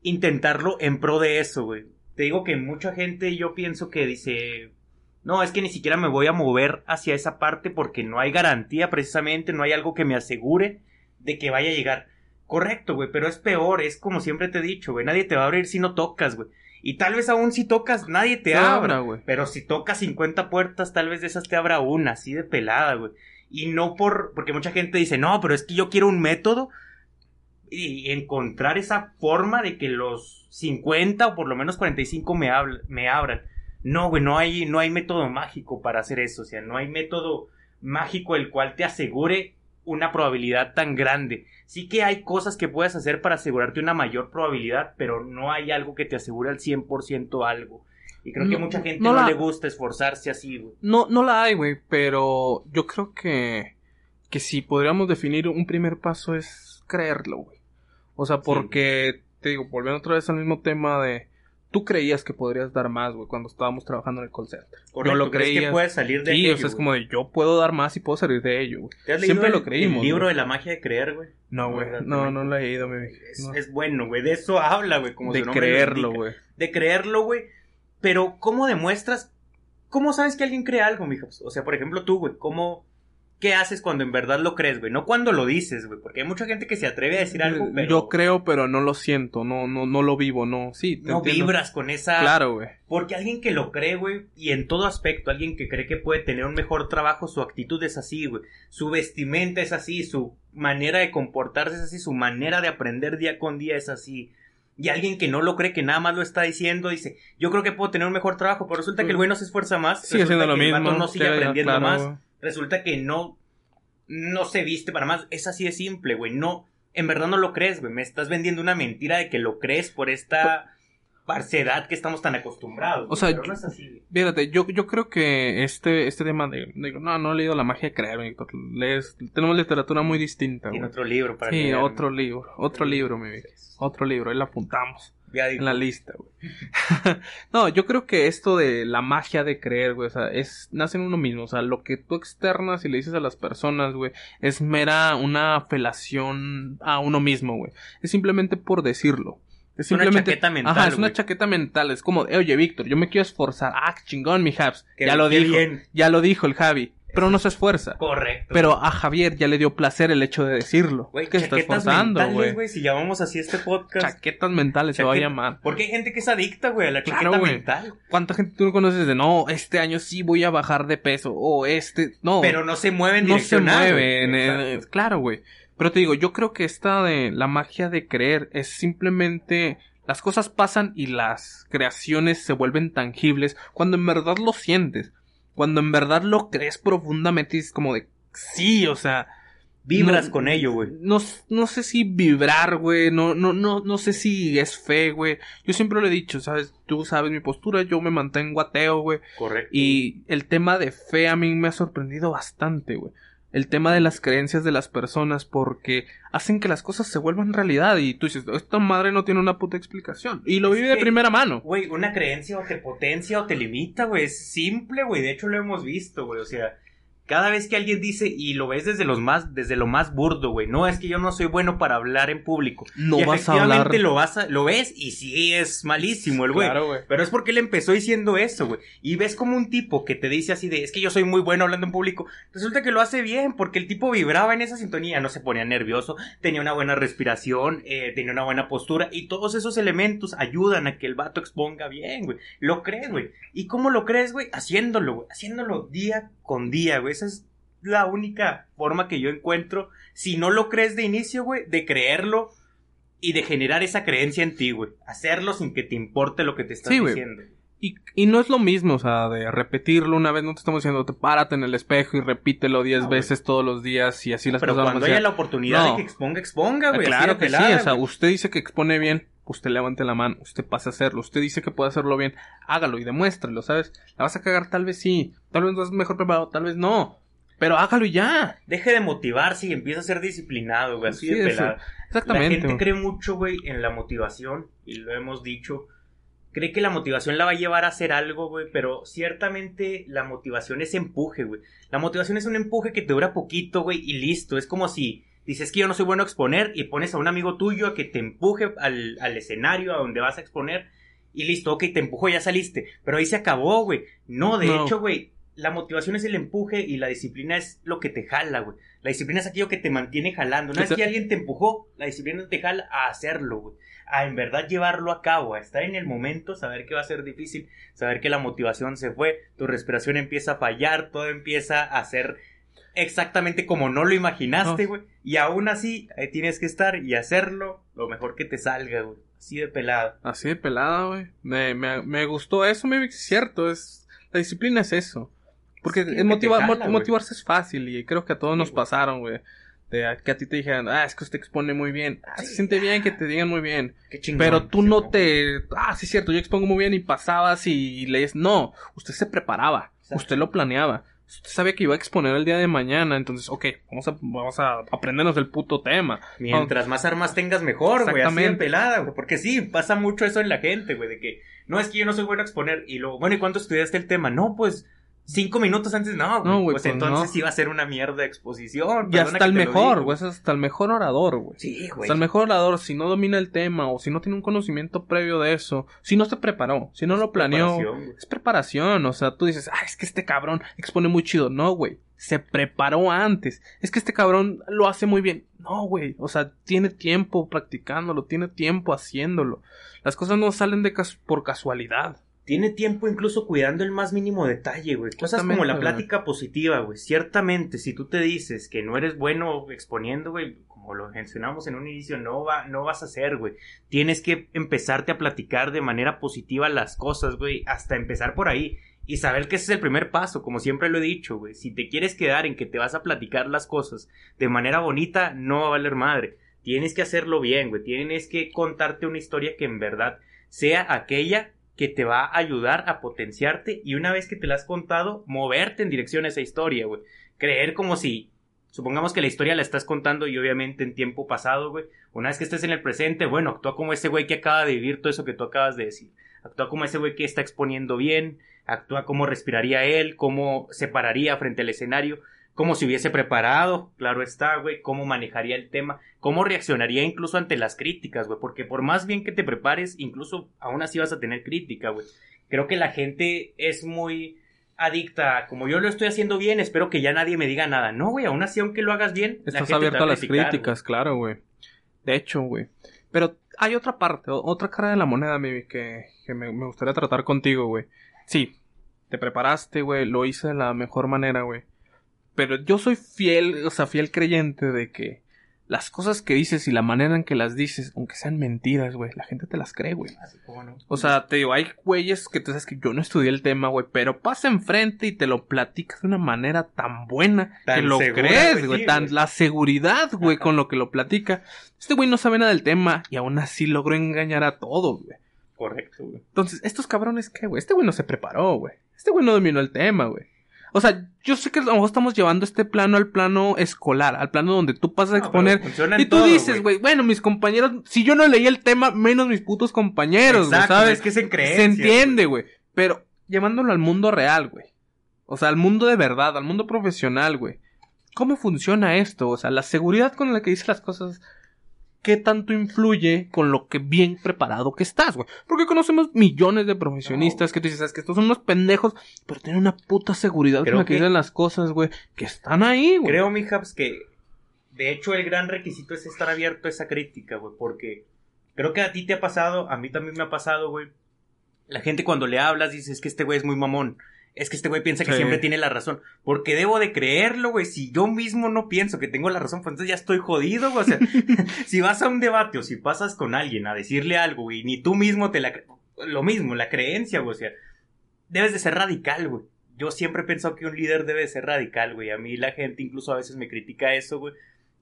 intentarlo en pro de eso, güey. Te digo que mucha gente yo pienso que dice, no, es que ni siquiera me voy a mover hacia esa parte porque no hay garantía precisamente, no hay algo que me asegure de que vaya a llegar. Correcto, güey, pero es peor, es como siempre te he dicho, güey, nadie te va a abrir si no tocas, güey. Y tal vez aún si tocas, nadie te abra, abra, güey. Pero si tocas 50 puertas, tal vez de esas te abra una, así de pelada, güey. Y no por, porque mucha gente dice, no, pero es que yo quiero un método y encontrar esa forma de que los 50 o por lo menos 45 me, me abran. No, güey, no hay, no hay método mágico para hacer eso. O sea, no hay método mágico el cual te asegure una probabilidad tan grande. Sí que hay cosas que puedes hacer para asegurarte una mayor probabilidad, pero no hay algo que te asegure al 100% algo. Y creo que No, mucha gente no no, la- le gusta esforzarse así, güey. No, no la hay, güey, pero yo creo que, que si podríamos definir un primer paso es creerlo, güey. O sea, porque, te digo, volviendo otra vez al mismo tema de, tú creías que podrías dar más, güey, cuando estábamos trabajando en el call center. Correcto, yo lo ¿crees creía. que puedes salir de Sí, aquello, o sea, es güey? como de, yo puedo dar más y puedo salir de ello, güey. ¿Te has leído Siempre el- lo creímos, El libro güey. de la magia de creer, güey. No, güey, no, no lo he leído, mi Es, no. es bueno, güey. De eso habla, güey. Como De su creerlo, güey. De creerlo, güey. Pero, ¿cómo demuestras? ¿Cómo sabes que alguien cree algo, mijo? O sea, por ejemplo, tú, güey. ¿Cómo. ¿Qué haces cuando en verdad lo crees, güey? No cuando lo dices, güey. Porque hay mucha gente que se atreve a decir algo, pero. Yo creo, pero no lo siento, no, no, no lo vivo, no, sí, te No entiendo. vibras con esa. Claro, güey. Porque alguien que lo cree, güey, y en todo aspecto, alguien que cree que puede tener un mejor trabajo, su actitud es así, güey. Su vestimenta es así, su manera de comportarse es así, su manera de aprender día con día es así. Y alguien que no lo cree, que nada más lo está diciendo, dice, yo creo que puedo tener un mejor trabajo, pero resulta que el güey no se esfuerza más. Sigue siendo lo que el mismo. vato no sigue aprendiendo claro, más. Resulta que no, no se viste para más. Es así de simple, güey. No, en verdad no lo crees, güey. Me estás vendiendo una mentira de que lo crees por esta parcedad que estamos tan acostumbrados. O sea, pero yo- no es así, güey. Fíjate, yo, yo creo que este, este tema de, no, no he leído la magia de creer. Lees- tenemos literatura muy distinta, Tiene otro libro para Sí, leer, otro libro, otro libro, mi vida. Otro libro, ahí lo apuntamos Ya digo, en la lista, güey. no, yo creo que esto de la magia de creer, güey, o sea, es, nace en uno mismo, o sea, lo que tú externas y le dices a las personas, güey, es mera una felación a uno mismo, güey. Es simplemente por decirlo. Es una simplemente. chaqueta mental, Ajá, es una chaqueta mental. Es como, oye, Víctor, yo me quiero esforzar. Ah, chingón, mi Habs. Ya lo dijo. bien. Ya lo dijo el Javi. Pero no se esfuerza. Correcto. Pero a Javier ya le dio placer el hecho de decirlo. Güey, que se está esforzando, güey. si llamamos así este podcast. Chaquetas mentales se va a llamar. Porque hay gente que es adicta, güey, a la Claro, chaqueta mental. ¿Cuánta gente tú no conoces de no, este año sí voy a bajar de peso? O este, no. Pero no se mueven no se mueven. mueve claro, güey. Pero te digo, yo creo que esta de la magia de creer es simplemente las cosas pasan y las creaciones se vuelven tangibles cuando en verdad lo sientes. Cuando en verdad lo crees profundamente y es como de sí, o sea, Vibras No- con ello, güey. no, no sé si vibrar, güey, no, no, no, no sé si es fe, güey. Yo siempre lo he dicho, sabes, tú sabes mi postura, yo me mantengo ateo, güey. Correcto. Y el tema de fe a mí me ha sorprendido bastante, güey. El tema de las creencias de las personas porque hacen que las cosas se vuelvan realidad y tú dices, esta madre no tiene una puta explicación. Y lo Es vive de primera mano. Güey, una creencia o te potencia o te limita, güey. Es simple, güey. De hecho, lo hemos visto, güey. O sea, cada vez que alguien dice, y lo ves desde los más, desde lo más burdo, güey. No, es que yo no soy bueno para hablar en público. No y vas a efectivamente hablar. lo vas a, lo ves y sí es malísimo el güey. Claro, güey. Pero es porque él empezó diciendo eso, güey. Y ves como un tipo que te dice así de, es que yo soy muy bueno hablando en público. Resulta que lo hace bien, porque el tipo vibraba en esa sintonía, no se ponía nervioso, tenía una buena respiración, eh, tenía una buena postura. Y todos esos elementos ayudan a que el vato exponga bien, güey. Lo crees, güey. ¿Y cómo lo crees, güey? Haciéndolo, güey. Haciéndolo día con día, güey. Esa es la única forma que yo encuentro. Si no lo crees de inicio, güey, de creerlo y de generar esa creencia en ti, güey. Hacerlo sin que te importe lo que te estás Sí, güey. diciendo. Y, y no es lo mismo, o sea, de repetirlo una vez, no te estamos diciendo, te párate en el espejo y repítelo diez güey. veces todos los días y así las Pero cosas van a cuando haya la oportunidad No. de que exponga, exponga, güey. así claro que sí, pelada, o sea, güey. usted dice que expone bien, usted levante la mano, usted pase a hacerlo, usted dice que puede hacerlo bien, hágalo y demuéstralo, ¿sabes? La vas a cagar tal vez sí, tal vez no es mejor preparado, tal vez no. Pero hágalo y ya. Deje de motivarse y empieza a ser disciplinado, güey, así Sí, de eso. pelada. Exactamente. La gente güey. cree mucho, güey, en la motivación, y lo hemos dicho. Cree que la motivación la va a llevar a hacer algo, güey, pero ciertamente la motivación es empuje, güey. La motivación es un empuje que te dura poquito, güey, y listo. Es como si dices que yo no soy bueno a exponer y pones a un amigo tuyo a que te empuje al, al escenario a donde vas a exponer y listo, ok, te empujo, ya saliste. Pero ahí se acabó, güey. No, de No. hecho, güey, la motivación es el empuje y la disciplina es lo que te jala, güey. La disciplina es aquello que te mantiene jalando. Una vez que alguien te empujó, la disciplina te jala a hacerlo, güey. A en verdad llevarlo a cabo, a estar en el momento, saber que va a ser difícil, saber que la motivación se fue, tu respiración empieza a fallar, todo empieza a ser exactamente como no lo imaginaste, No. güey. Y aún así, ahí tienes que estar y hacerlo lo mejor que te salga, güey. Así de pelado. Así de pelada, güey. Me, me, me gustó eso, me es cierto. Es, la disciplina es eso. Porque es motiva- jala, motivarse es fácil y creo que a todos Sí, nos pasaron, güey. De que a ti te dijeran, ah, es que usted expone muy bien. Ah, se siente bien que te digan muy bien. Qué chingón. Pero tú no te, ah, sí es cierto, yo expongo muy bien y pasabas y lees. No, usted se preparaba. Exacto. Usted lo planeaba. Usted sabía que iba a exponer el día de mañana, entonces, ok, vamos a, vamos a aprendernos el puto tema. Mientras más armas tengas, mejor, güey. Así de pelada, güey. Porque sí, pasa mucho eso en la gente, güey. De que, no, es que yo no soy bueno a exponer. Y luego, bueno, ¿y cuánto estudiaste el tema? No, pues, cinco minutos antes, no, güey. No, güey, pues, pues, entonces no. iba a ser una mierda de exposición. Y hasta que el mejor, güey, es hasta el mejor orador, güey. Sí, güey. Hasta el mejor orador, si no domina el tema o si no tiene un conocimiento previo de eso, si no se preparó, si no lo planeó, Preparación, es preparación. O sea, tú dices, ah, es que este cabrón expone muy chido. No, güey, se preparó antes. Es que este cabrón lo hace muy bien. No, güey, o sea, tiene tiempo practicándolo, tiene tiempo haciéndolo. Las cosas no salen de cas- por casualidad. Tiene tiempo incluso cuidando el más mínimo detalle, güey. Cosas como la plática positiva, güey. Ciertamente, si tú te dices que no eres bueno exponiendo, güey, como lo mencionamos en un inicio, no, va, no vas a hacer, güey. Tienes que empezarte a platicar de manera positiva las cosas, güey, hasta empezar por ahí. Y saber que ese es el primer paso, como siempre lo he dicho, güey. Si te quieres quedar en que te vas a platicar las cosas de manera bonita, no va a valer madre. Tienes que hacerlo bien, güey. Tienes que contarte una historia que en verdad sea aquella que te va a ayudar a potenciarte y una vez que te la has contado, moverte en dirección a esa historia, güey. Creer como si, supongamos que la historia la estás contando y obviamente en tiempo pasado, güey. Una vez que estés en el presente, bueno, actúa como ese güey que acaba de vivir todo eso que tú acabas de decir. Actúa como ese güey que está exponiendo bien, actúa como respiraría él, cómo se pararía frente al escenario, cómo se hubiese preparado, claro está, güey, cómo manejaría el tema, cómo reaccionaría incluso ante las críticas, güey, porque por más bien que te prepares, incluso aún así vas a tener crítica, güey. Creo que la gente es muy adicta, como yo lo estoy haciendo bien, espero que ya nadie me diga nada. No, güey, aún así, aunque lo hagas bien, la Estás te abierto va a las criticar, críticas, claro, güey. De hecho, güey. Pero hay otra parte, otra cara de la moneda, que, que me, me gustaría tratar contigo, güey. Sí, te preparaste, güey, lo hice de la mejor manera, güey. Pero yo soy fiel, o sea, fiel creyente de que las cosas que dices y la manera en que las dices, aunque sean mentiras, güey, la gente te las cree, güey. Como no. O sea, te digo, hay güeyes que tú sabes que yo no estudié el tema, güey, pero pasa enfrente y te lo platicas de una manera tan buena Tan que lo segura, crees, güey, güey. sí, tan la seguridad, güey, con lo que lo platica. Este güey no sabe nada del tema y aún así logró engañar a todos, güey. Correcto, güey. Entonces, estos cabrones, ¿qué, güey? Este güey no se preparó, güey. Este güey no dominó el tema, güey. O sea, yo sé que a lo mejor estamos llevando este plano al plano escolar, al plano donde tú pasas a No, exponer. en Y tú todo, dices, güey, bueno, mis compañeros, si yo no leí el tema, menos mis putos compañeros, güey, ¿sabes? es que es en Se entiende, güey. Pero llevándolo al mundo real, güey. O sea, al mundo de verdad, al mundo profesional, güey. ¿Cómo funciona esto? O sea, la seguridad con la que dices las cosas, ¿qué tanto influye con lo que bien preparado que estás, güey? Porque conocemos millones de profesionistas que tú dices, "Es que estos son unos pendejos, pero tienen una puta seguridad con la que, que- dicen las cosas, güey, que están ahí, güey. Creo, mi Hubs, que de hecho el gran requisito es estar abierto a esa crítica, güey, porque creo que a ti te ha pasado, a mí también me ha pasado, güey. La gente cuando le hablas dice, es que este güey es muy mamón. Es que este güey piensa que Sí. siempre tiene la razón. Porque debo de creerlo, güey. Si yo mismo no pienso que tengo la razón, pues entonces ya estoy jodido, güey. O sea, si vas a un debate o si pasas con alguien a decirle algo, güey, ni tú mismo te la... Lo mismo, la creencia, güey. O sea, debes de ser radical, güey. Yo siempre he pensado que un líder debe de ser radical, güey. A mí la gente incluso a veces me critica eso, güey.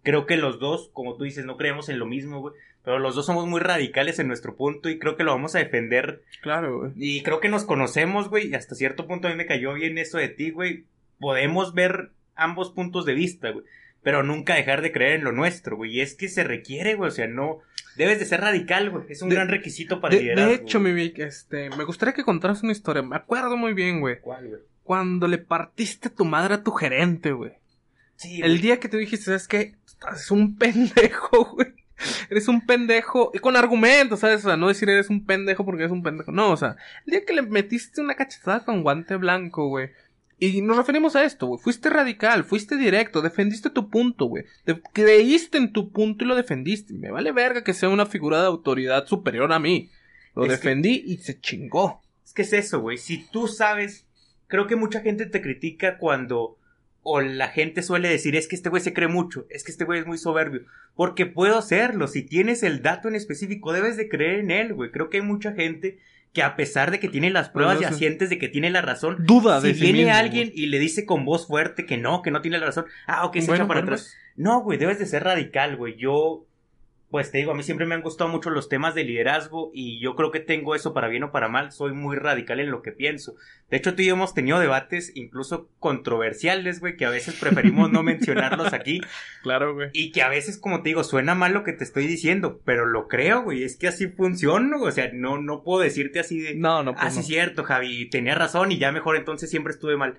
Creo que los dos, como tú dices, no creemos en lo mismo, güey. Pero los dos somos muy radicales en nuestro punto y creo que lo vamos a defender. Claro, güey. Y creo que nos conocemos, güey. Y hasta cierto punto a mí me cayó bien eso de ti, güey. Podemos ver ambos puntos de vista, güey. Pero nunca dejar de creer en lo nuestro, güey. Y es que se requiere, güey. O sea, no. Debes de ser radical, güey. Es un De- gran requisito para De, liderar. de hecho, mi Vic, este, me gustaría que contaras una historia. Me acuerdo muy bien, güey. ¿Cuál, güey? Cuando le partiste tu madre a tu gerente, güey. Sí, El güey. día que tú dijiste, ¿sabes qué? Estás un pendejo, güey. Eres un pendejo. Y con argumentos, ¿sabes? O sea, no decir eres un pendejo porque eres un pendejo. No, o sea, el día que le metiste una cachetada con guante blanco, güey. Y nos referimos a esto, güey. Fuiste radical, fuiste directo, defendiste tu punto, güey. Te- creíste en tu punto y lo defendiste. Me vale verga que sea una figura de autoridad superior a mí. Lo Es que- defendí y se chingó. Es que es eso, güey. Si tú sabes, creo que mucha gente te critica cuando o la gente suele decir es que este güey se cree mucho, es que este güey es muy soberbio, porque puedo serlo. Si tienes el dato en específico, debes de creer en él, güey. Creo que hay mucha gente que a pesar de que tiene las pruebas Bueno, eso- fehacientes de que tiene la razón, Duda si de sí viene mismo, alguien güey. y le dice con voz fuerte que no, que no tiene la razón, ah, ok, se Bueno, echa para bueno, atrás. No, güey, debes de ser radical, güey. Yo, pues te digo, a mí siempre me han gustado mucho los temas de liderazgo y yo creo que tengo eso para bien o para mal. Soy muy radical en lo que pienso. De hecho, tú y yo hemos tenido debates incluso controversiales, güey, que a veces preferimos no mencionarlos aquí Claro, güey. y que a veces, como te digo, suena mal lo que te estoy diciendo, pero lo creo, güey. Es que así funciona, güey. o sea, no, no puedo decirte así de... No, no, pues Ah, sí, no. es cierto, Javi, tenía razón y ya mejor entonces siempre estuve mal.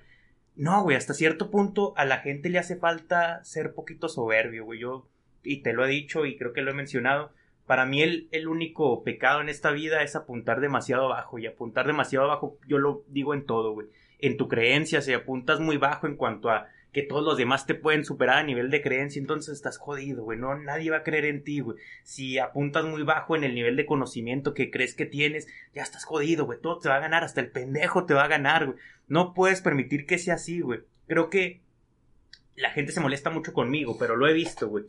No, güey, hasta cierto punto a la gente le hace falta ser poquito soberbio, güey. Yo, y te lo he dicho y creo que lo he mencionado, para mí el, el único pecado en esta vida es apuntar demasiado abajo. Y apuntar demasiado abajo, yo lo digo en todo, güey. En tu creencia, si apuntas muy bajo en cuanto a que todos los demás te pueden superar a nivel de creencia, entonces estás jodido, güey. No, nadie va a creer en ti, güey. Si apuntas muy bajo en el nivel de conocimiento que crees que tienes, ya estás jodido, güey. Todo te va a ganar, hasta el pendejo te va a ganar, güey. No puedes permitir que sea así, güey. Creo que la gente se molesta mucho conmigo, pero lo he visto, güey.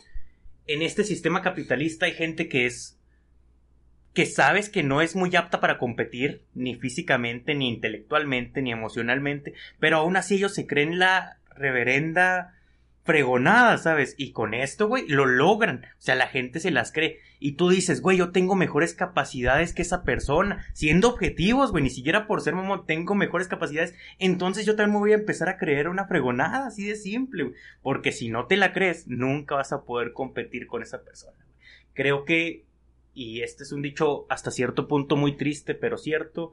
En este sistema capitalista hay gente que es que sabes que no es muy apta para competir, ni físicamente, ni intelectualmente, ni emocionalmente, pero aún así ellos se creen la reverenda fregonada, ¿sabes? Y con esto, güey, lo logran. O sea, la gente se las cree. Y tú dices, güey, yo tengo mejores capacidades que esa persona. Siendo objetivos, güey, ni siquiera por ser mamón, tengo mejores capacidades. Entonces yo también me voy a empezar a creer una fregonada, así de simple, güey. Porque si no te la crees, nunca vas a poder competir con esa persona. Creo que, y este es un dicho hasta cierto punto muy triste, pero cierto.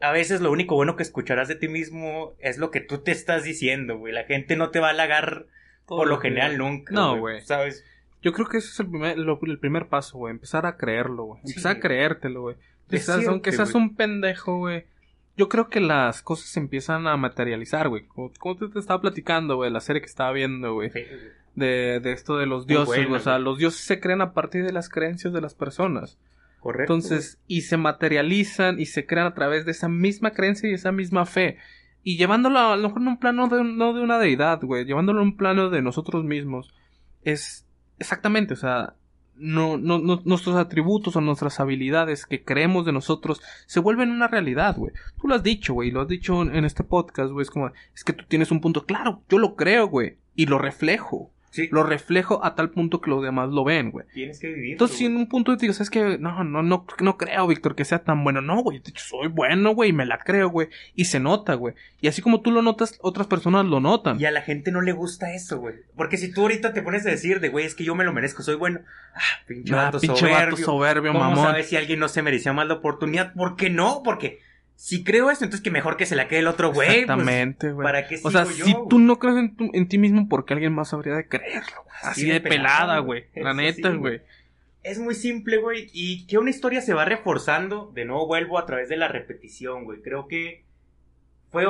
A veces lo único bueno que escucharás de ti mismo es lo que tú te estás diciendo, güey. La gente no te va a halagar por lo general nunca. No, güey. ¿Sabes? Yo creo que ese es el primer, lo- el primer paso, güey. Empezar a creerlo, güey. Sí. Empezar a creértelo, güey. Aunque seas un pendejo, güey. Yo creo que las cosas se empiezan a materializar, güey. Como, como te, te estaba platicando, güey, la serie que estaba viendo, güey. Sí. De, de esto de los dioses, buena, güey. O sea, los dioses se crean a partir de las creencias de las personas. Correcto. Entonces, y se materializan y se crean a través de esa misma creencia y esa misma fe. Y llevándolo a lo mejor en un plano de, no de una deidad, güey, llevándolo a un plano de nosotros mismos. Es exactamente, o sea, no, no, no- nuestros atributos o nuestras habilidades que creemos de nosotros se vuelven una realidad, güey. Tú lo has dicho, güey, lo has dicho en, en este podcast, güey, es como, es que tú tienes un punto, claro, yo lo creo, güey, y lo reflejo. Sí, Lo reflejo a tal punto que los demás lo ven, güey. tienes que vivir. Entonces, si en un punto te digo, ¿sabes que No, no, no, no creo, Víctor, que sea tan bueno. No, güey, de soy bueno, güey, y me la creo, güey. Y se nota, güey. Y así como tú lo notas, otras personas lo notan. Y a la gente no le gusta eso, güey. Porque si tú ahorita te pones a decir de, güey, es que yo me lo merezco, soy bueno. Ah, pinche Ah, vato pinche soberbio. vato soberbio, ¿Cómo mamón. sabes si alguien no se merecía más la oportunidad? ¿Por qué no? Porque si creo esto, entonces que mejor que se la quede el otro güey. pues, Exactamente, güey. ¿Para qué o sea, sigo yo, si tú no crees en, tu- en ti mismo, porque alguien más habría de creerlo, güey. Así, de de pelada, güey. La neta, güey. Es muy simple, güey. Y que una historia se va reforzando. De nuevo vuelvo a través de la repetición, güey. Creo que fue,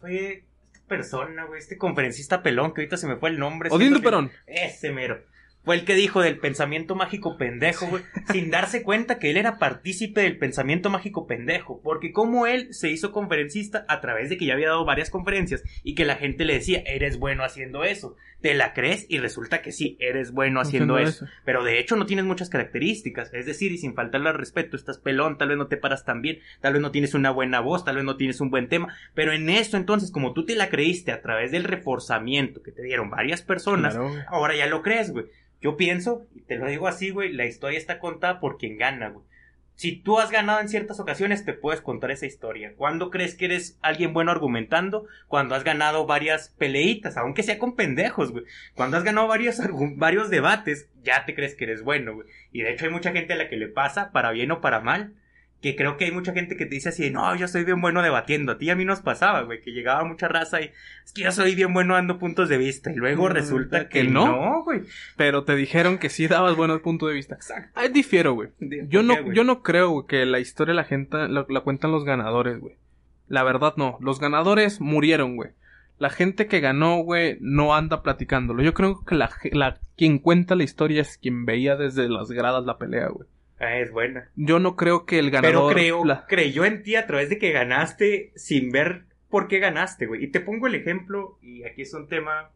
fue esta persona, güey. Este conferencista pelón, que ahorita se me fue el nombre. Odindo Perón. Ese mero. Fue el que dijo del pensamiento mágico pendejo, güey, sin darse cuenta que él era partícipe del pensamiento mágico pendejo, porque como él se hizo conferencista a través de que ya había dado varias conferencias y que la gente le decía, eres bueno haciendo eso, te la crees y resulta que sí, eres bueno haciendo, Haciendo eso. pero de hecho no tienes muchas características, es decir, y sin faltarle al respeto, estás pelón, tal vez no te paras tan bien, tal vez no tienes una buena voz, tal vez no tienes un buen tema, pero en eso entonces, como tú te la creíste a través del reforzamiento que te dieron varias personas, Claro. Ahora ya lo crees, güey. Yo pienso, y te lo digo así, güey, la historia está contada por quien gana, güey. si tú has ganado en ciertas ocasiones, te puedes contar esa historia. ¿Cuándo crees que eres alguien bueno argumentando? Cuando has ganado varias peleitas, aunque sea con pendejos, güey. Cuando has ganado varios, varios debates, ya te crees que eres bueno, güey. Y de hecho hay mucha gente a la que le pasa, para bien o para mal, que creo que hay mucha gente que te dice así, no, yo soy bien bueno debatiendo. A ti y a mí nos pasaba, güey, que llegaba mucha raza y es que yo soy bien bueno dando puntos de vista. Y luego resulta que, no, güey. Pero te dijeron que sí dabas buenos puntos de vista. Exacto. Ahí difiero, güey. Yo no, yo no creo que la historia la gente la, cuentan los ganadores, güey. La verdad no. Los ganadores murieron, güey. La gente que ganó, güey, no anda platicándolo. Yo creo que la, la, quien cuenta la historia es quien veía desde las gradas la pelea, güey. Ah, es buena. Yo no creo que el ganador. Pero creo, creyó en ti a través de que ganaste sin ver por qué ganaste, güey. Y te pongo el ejemplo, y aquí es un tema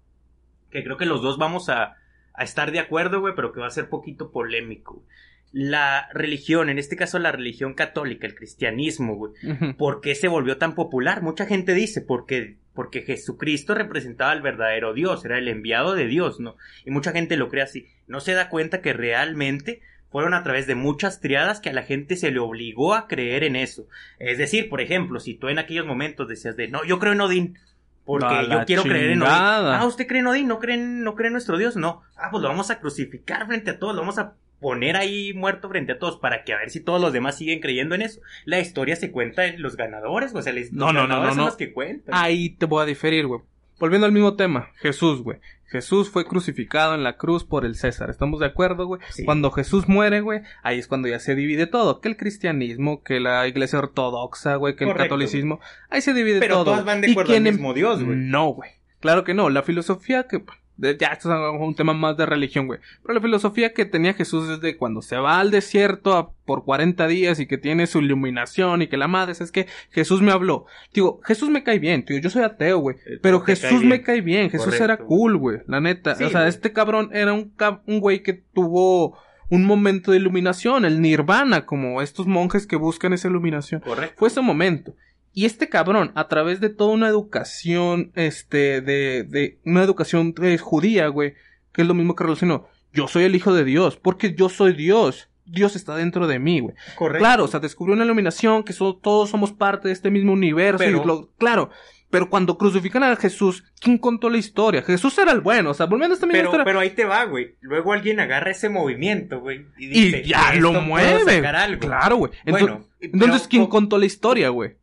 que creo que los dos vamos a, a estar de acuerdo, güey, pero que va a ser poquito polémico. La religión, en este caso la religión católica, el cristianismo, güey. ¿Por qué se volvió tan popular? Mucha gente dice, porque, porque Jesucristo representaba al verdadero Dios, era el enviado de Dios, ¿no? Y mucha gente lo cree así. No se da cuenta que realmente fueron a través de muchas triadas que a la gente se le obligó a creer en eso. Es decir, por ejemplo, si tú en aquellos momentos decías de, no, yo creo en Odín, porque yo quiero creer en Odín. Ah, ¿usted cree en Odín? ¿No cree en, ¿No cree en nuestro Dios? No. Ah, pues lo vamos a crucificar frente a todos, lo vamos a poner ahí muerto frente a todos para que a ver si todos los demás siguen creyendo en eso. La historia se cuenta en los ganadores, o sea, los no, no, ganadores no, no, son los que cuentan. Ahí te voy a diferir, güey. Volviendo al mismo tema, Jesús, güey. Jesús fue crucificado en la cruz por el César. ¿Estamos de acuerdo, güey? Cuando Jesús muere, güey, ahí es cuando ya se divide todo. Que el cristianismo, que la iglesia ortodoxa, güey, que el catolicismo. Ahí se divide todo. Pero todas van de acuerdo al mismo Dios, güey. No, güey. Claro que no. La filosofía que ya, esto es un tema más de religión, güey. Pero la filosofía que tenía Jesús desde cuando se va al desierto por 40 días y que tiene su iluminación y que la madre es que Jesús me habló. Digo, Jesús me cae bien, tío. Yo soy ateo, güey. Eh, pero Jesús me cae bien. Jesús era cool, güey. La neta. o sea, este cabrón era un, un güey que tuvo un momento de iluminación, el nirvana, como estos monjes que buscan esa iluminación. Correcto. Fue ese momento. Y este cabrón, a través de toda una educación, este, de, de una educación eh, judía, güey, que es lo mismo que relacionó, yo soy el hijo de Dios, porque yo soy Dios. Dios está dentro de mí, güey. Correcto. Claro, o sea, descubrió una iluminación, que todos somos parte de este mismo universo. Pero... claro, pero cuando crucifican a Jesús, ¿quién contó la historia? Jesús era el bueno, o sea, volviendo a esta misma pero, Pero ahí te va, güey. Luego alguien agarra ese movimiento, güey. Y, dice, y ya lo mueve. Claro, güey. Entonces, entonces ¿quién contó la historia, güey?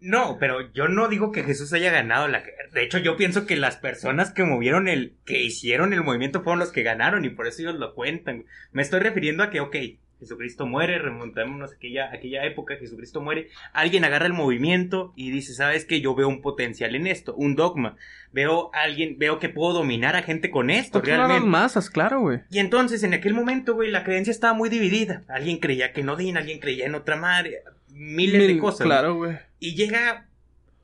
No, pero yo no digo que Jesús haya ganado la guerra. De hecho, yo pienso que las personas que movieron el, que hicieron el movimiento fueron los que ganaron y por eso ellos lo cuentan. Me estoy refiriendo a que, ok, Jesucristo muere, remontémonos a aquella, aquella época, Jesucristo muere, alguien agarra el movimiento y dice, sabes que yo veo un potencial en esto, un dogma, veo a alguien, veo que puedo dominar a gente con esto, realmente. masas, claro, güey. Y entonces, en aquel momento, güey, la creencia estaba muy dividida. Alguien creía que no din, alguien creía en otra madre, miles de cosas. Claro, güey. Y llega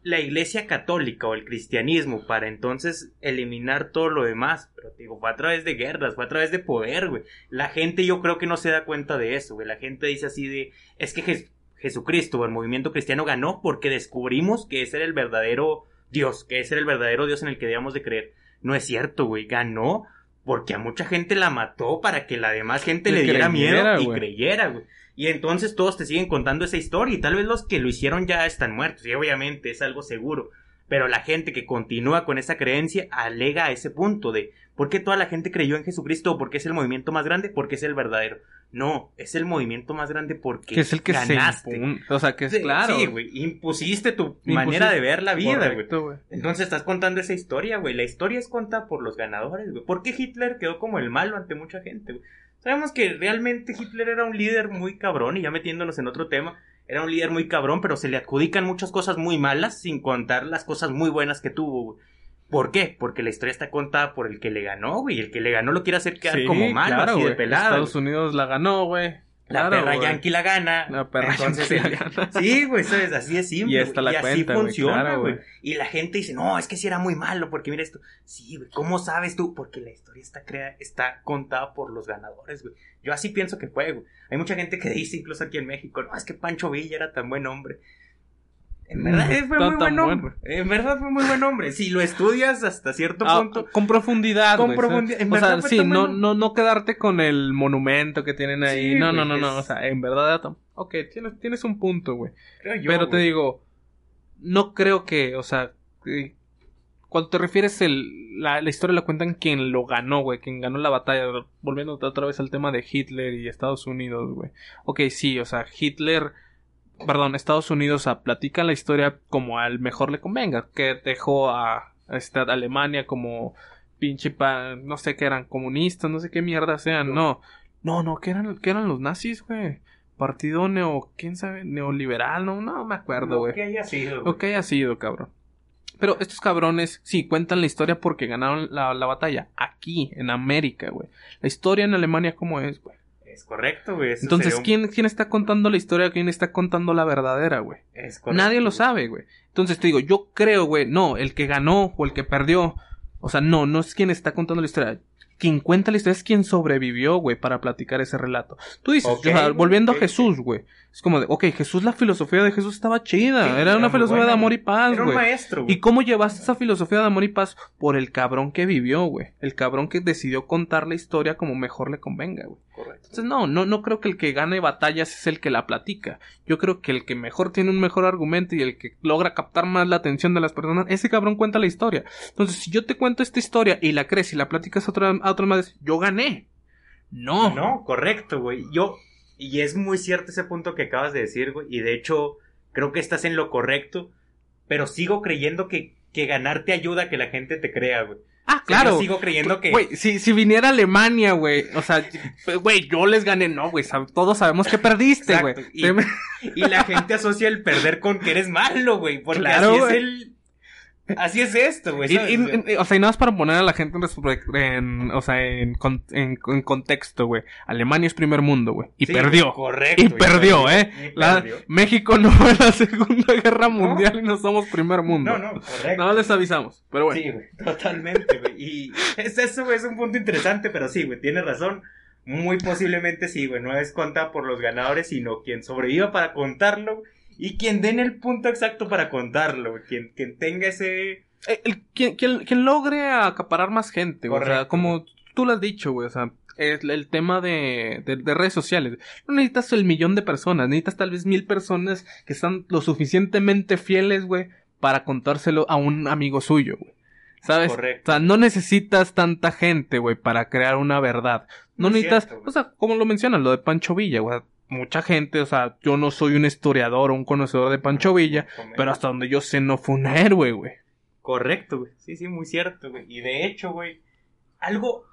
la iglesia católica o el cristianismo para entonces eliminar todo lo demás. Pero digo, fue a través de guerras, fue a través de poder, güey. La gente yo creo que no se da cuenta de eso, güey. La gente dice así de, es que Jesucristo o el movimiento cristiano ganó porque descubrimos que ese era el verdadero Dios, que ese era el verdadero Dios en el que debíamos de creer. No es cierto, güey. Ganó porque a mucha gente la mató para que la demás gente le diera miedo y creyera, güey. Y entonces todos te siguen contando esa historia y tal vez los que lo hicieron ya están muertos y obviamente es algo seguro. Pero la gente que continúa con esa creencia alega a ese punto de ¿por qué toda la gente creyó en Jesucristo? ¿Porque es el movimiento más grande? Porque es el verdadero. No, es el movimiento más grande porque es el que ganaste. o sea, que es claro. Sí, güey. Impusiste tu manera de ver la vida, güey. Entonces estás contando esa historia, güey. La historia es contada por los ganadores, güey. ¿Por qué Hitler quedó como el malo ante mucha gente, güey? Sabemos que realmente Hitler era un líder muy cabrón, y ya metiéndonos en otro tema, era un líder muy cabrón, pero se le adjudican muchas cosas muy malas, sin contar las cosas muy buenas que tuvo, ¿Por qué? Porque la historia está contada por el que le ganó, güey. El que le ganó lo quiere hacer quedar como malo, así de pelado. Estados Unidos la ganó, güey. La perra yankee la gana. La perra yankee la gana. Sí, güey, eso es, así es simple. Y, esta la y así funciona, güey. y la gente dice, no, es que si era muy malo, porque mira esto. Sí, güey, ¿cómo sabes tú? Porque la historia está, crea está contada por los ganadores, güey. Yo así pienso que fue, güey. Hay mucha gente que dice, incluso aquí en México, no, es que Pancho Villa era tan buen hombre. En verdad Mm, fue tan- muy buen hombre. En verdad fue muy buen hombre. Si lo estudias hasta cierto Ah, punto. con profundidad, Con profundidad. En O sea, fue sí, tan no, no, no quedarte con el monumento que tienen ahí. Sí, no, no, no, no. es- O sea, en verdad Ok, tienes, tienes un punto, güey. Pero te digo, no creo que, o sea, que- cuando te refieres el, la, la historia la cuentan quien lo ganó, güey, quien ganó la batalla, volviendo otra vez al tema de Hitler y Estados Unidos, güey. Ok, sí, o sea, Hitler, perdón, Estados Unidos, o sea, platica la historia como al mejor le convenga, que dejó a, a esta Alemania como pinche pa, no sé qué eran, comunistas, no sé qué mierda sean, no, no, no, que eran, que eran los nazis, güey. Partido neo, quién sabe, neoliberal, no, no me acuerdo, Lo güey. que haya sido. Lo que haya sido, cabrón. Pero estos cabrones, sí, cuentan la historia porque ganaron la, la batalla aquí, en América, güey. La historia en Alemania, ¿cómo es, güey? Es correcto, güey. eso Entonces, un- ¿quién, ¿quién está contando la historia? ¿Quién está contando la verdadera, güey? Es correcto, Nadie lo güey. sabe, güey. Entonces te digo, yo creo, güey, no, el que ganó o el que perdió. O sea, no, no es quien está contando la historia. Quien cuenta la historia es quien sobrevivió, güey, para platicar ese relato. Tú dices, volviendo a Jesús, güey. Es como de, ok, Jesús, la filosofía de Jesús estaba chida. Sí, era era una filosofía de amor y güey. paz, Era un güey. maestro, güey. ¿Y cómo llevaste esa filosofía de amor y paz? Por el cabrón que vivió, güey. El cabrón que decidió contar la historia como mejor le convenga, güey. Correcto. Entonces, no, no, no creo que el que gane batallas es el que la platica. Yo creo que el que mejor tiene un mejor argumento y el que logra captar más la atención de las personas, ese cabrón cuenta la historia. Entonces, si yo te cuento esta historia y la crees y la platicas a otra, a otra yo gané. No. No, correcto, güey. Yo, y es muy cierto ese punto que acabas de decir, güey. Y de hecho, creo que estás en lo correcto. Pero sigo creyendo que, que ganar te ayuda a que la gente te crea, güey. Ah, O sea, claro. Yo sigo creyendo que. Güey, si, si viniera Alemania, güey, o sea, güey, yo les gané, no, güey, todos sabemos que perdiste, güey. Y- Y la gente asocia el perder con que eres malo, güey. Porque Claro, así güey. es el. Así es esto, güey. O sea, y nada más para poner a la gente en, o sea, en, con- en- en contexto, güey. Alemania es primer mundo, güey. Y Sí, perdió. Correcto. Y perdió, ¿eh? y La- perdió. México no fue la Segunda Guerra Mundial y no somos primer mundo. No, no, correcto. Nada más les avisamos. Pero bueno. Sí, güey, totalmente, güey. Y es eso, güey, es un punto interesante, pero sí, güey, tienes razón. Muy posiblemente sí, güey, no es conta por los ganadores, sino quien sobreviva para contarlo y quien den el punto exacto para contarlo. Quien, quien tenga ese... Eh, el- quien, quien- quien logre acaparar más gente, güey. O sea, como tú lo has dicho, güey. O sea, el, el tema de, de- de redes sociales. No necesitas el millón de personas. Necesitas tal vez mil personas que están lo suficientemente fieles, güey, para contárselo a un amigo suyo, güey. ¿Sabes? Correcto. O sea, no necesitas tanta gente, güey, para crear una verdad. No necesitas, cierto, o sea, como lo mencionas, lo de Pancho Villa, güey. Mucha gente, o sea, yo no soy un historiador o un conocedor de Pancho Villa, pero hasta donde yo sé no fue un héroe, güey. Correcto, güey. Sí, sí, muy cierto, güey. Y de hecho, güey, algo,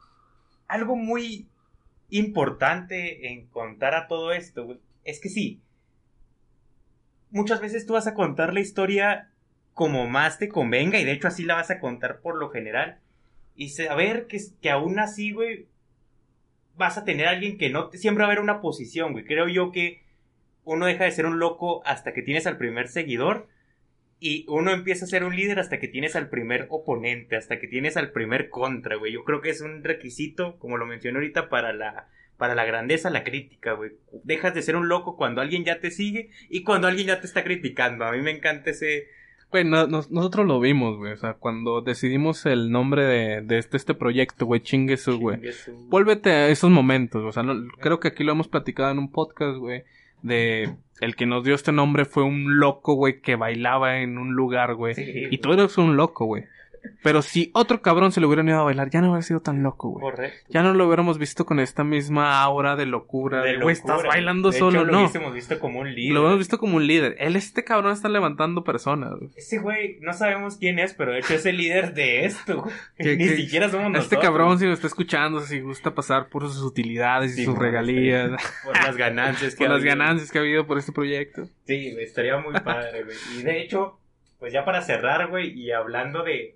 algo muy importante en contar a todo esto, güey, es que sí, muchas veces tú vas a contar la historia como más te convenga y de hecho así la vas a contar por lo general. Y saber que, que aún así, güey, vas a tener a alguien que no. Siempre va a haber una posición, güey. Creo yo que uno deja de ser un loco hasta que tienes al primer seguidor y uno empieza a ser un líder hasta que tienes al primer oponente, hasta que tienes al primer contra, güey. Yo creo que es un requisito, como lo mencioné ahorita, para la, para la grandeza, la crítica, güey. Dejas de ser un loco cuando alguien ya te sigue y cuando alguien ya te está criticando. A mí me encanta ese... Güey, no- nos- nosotros lo vimos, güey. O sea, cuando decidimos el nombre de, de este, este proyecto, güey, chinguesu, güey. chingue su- Vuélvete a esos momentos. O sea, no- creo que aquí lo hemos platicado en un podcast, güey. De el que nos dio este nombre fue un loco, güey, que bailaba en un lugar, güey. Sí, y tú eres un loco, güey. Pero si otro cabrón se le hubiera ido a bailar, ya no hubiera sido tan loco, güey. Correcto. Ya no lo hubiéramos visto con esta misma aura de locura. De güey, estás bailando De solo, hecho, Lo no. hubiésemos visto como un líder. Lo hemos visto como un líder. Él, este cabrón, está levantando personas, güey. Ese güey, no sabemos quién es, pero de hecho es el líder de esto, güey. Ni que- siquiera somos nosotros. Este cabrón, si lo está escuchando, si gusta pasar por sus utilidades y sus regalías, Por las ganancias que por ha las habido. ganancias que ha habido por este proyecto. Sí, estaría muy padre, güey. Y de hecho, pues ya para cerrar, güey, y hablando de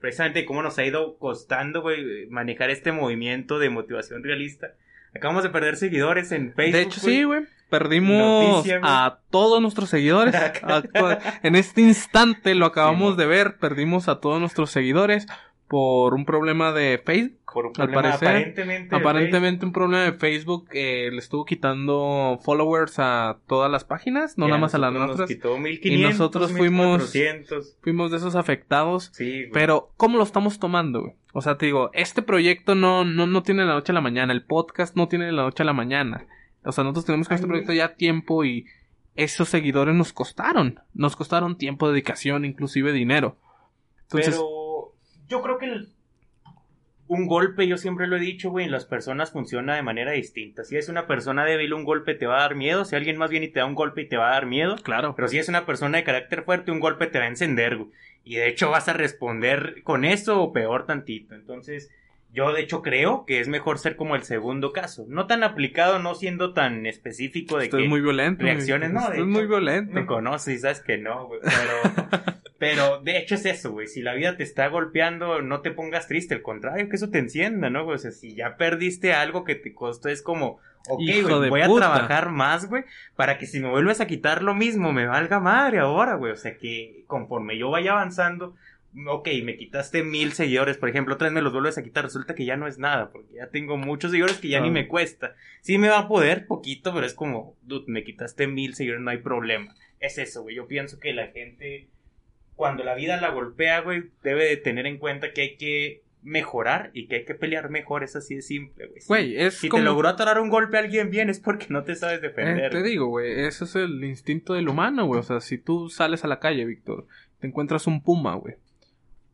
precisamente cómo nos ha ido costando, güey, manejar este movimiento de motivación realista. Acabamos de perder seguidores en Facebook. de hecho, sí, güey. Perdimos Noticia, a todos nuestros seguidores. En este instante lo acabamos Sí, de ver. Perdimos a todos nuestros seguidores por un problema de Facebook. Por un Al problema parecer, aparentemente. Aparentemente un problema de Facebook eh, le estuvo quitando followers a todas las páginas, no nada más a las nosotros nuestras. Nos quitó 1500, nosotros fuimos- 1400. Fuimos de esos afectados. Sí, güey. Pero, ¿cómo lo estamos tomando, güey? O sea, te digo, este proyecto no, no, no tiene de la noche a la mañana. El podcast no tiene de la noche a la mañana. O sea, nosotros tenemos con Ay, este proyecto ya tiempo y esos seguidores nos costaron. Nos costaron tiempo, dedicación, inclusive dinero. Entonces, Pero yo creo que el- un golpe, yo siempre lo he dicho, güey, en las personas funciona de manera distinta. Si es una persona débil, un golpe te va a dar miedo. Si alguien más viene y te da un golpe y te va a dar miedo. claro. Pero si es una persona de carácter fuerte, un golpe te va a encender, güey. Y de hecho vas a responder con eso o peor tantito. Entonces, yo de hecho creo que es mejor ser como el segundo caso. No tan aplicado, no siendo tan específico de Esto que muy violento. reacciones, güey. no, de hecho, muy violento. me conoces y sabes que no, güey. Pero, pero de hecho es eso, güey. Si la vida te está golpeando, no te pongas triste. Al contrario, que eso te encienda, ¿no? O sea, si ya perdiste algo que te costó, es como, ok, güey, voy a trabajar más, güey, para que si me vuelves a quitar lo mismo, me valga madre ahora, güey. O sea, que conforme yo vaya avanzando, ok, me quitaste mil seguidores, por ejemplo, otra vez me los vuelves a quitar, resulta que ya no es nada, porque ya tengo muchos seguidores que ya ni Ah. me cuesta. Sí me va a poder poquito, pero es como, dude, me quitaste mil seguidores, no hay problema. Es eso, güey. Yo pienso que la gente, cuando la vida la golpea, güey, debe de tener en cuenta que hay que mejorar y que hay que pelear mejor. Es así de simple, güey. Si- Güey, es si como... te logró atorar un golpe a alguien bien es porque no te sabes Eh, defender. te digo, güey, ese es el instinto del humano, güey. O sea, si tú sales a la calle, Víctor, te encuentras un puma, güey.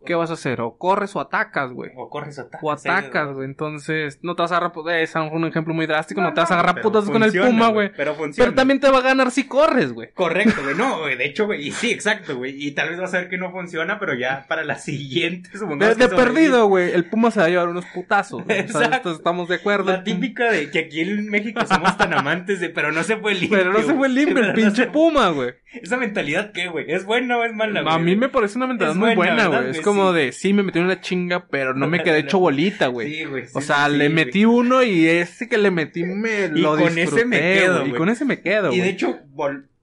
¿Qué vas a hacer? O corres o atacas, güey. O corres o atacas. O atacas, güey. Entonces, no te vas a agarrar... pu- Es un ejemplo muy drástico. No, te vas a agarrar putas con el puma, güey. Pero funciona. Pero también te va a ganar si corres, güey. Correcto, güey. No, güey. De hecho, güey. Y sí, exacto, güey. Y tal vez vas a ver que no funciona, pero ya para la siguiente, De, supongamos de sobrevive- perdido, güey. El puma se va a llevar unos putazos. Exacto. estamos de acuerdo. La típica de que aquí en México somos tan amantes de, pero no se fue limpio. Pero no se fue limpio el pinche puma, güey. Esa mentalidad, ¿qué, güey? ¿Es buena o es mala, güey? A mí me parece una mentalidad muy buena, buena, ¿verdad, güey. Es güey? Como Sí. de, sí, me metí una chinga, pero no me quedé hecho bolita, güey. Sí, güey. sí, o sea, le metí uno y ese que le metí me Y lo con ese me quedo, güey. Y con ese me quedo, güey. Y de hecho,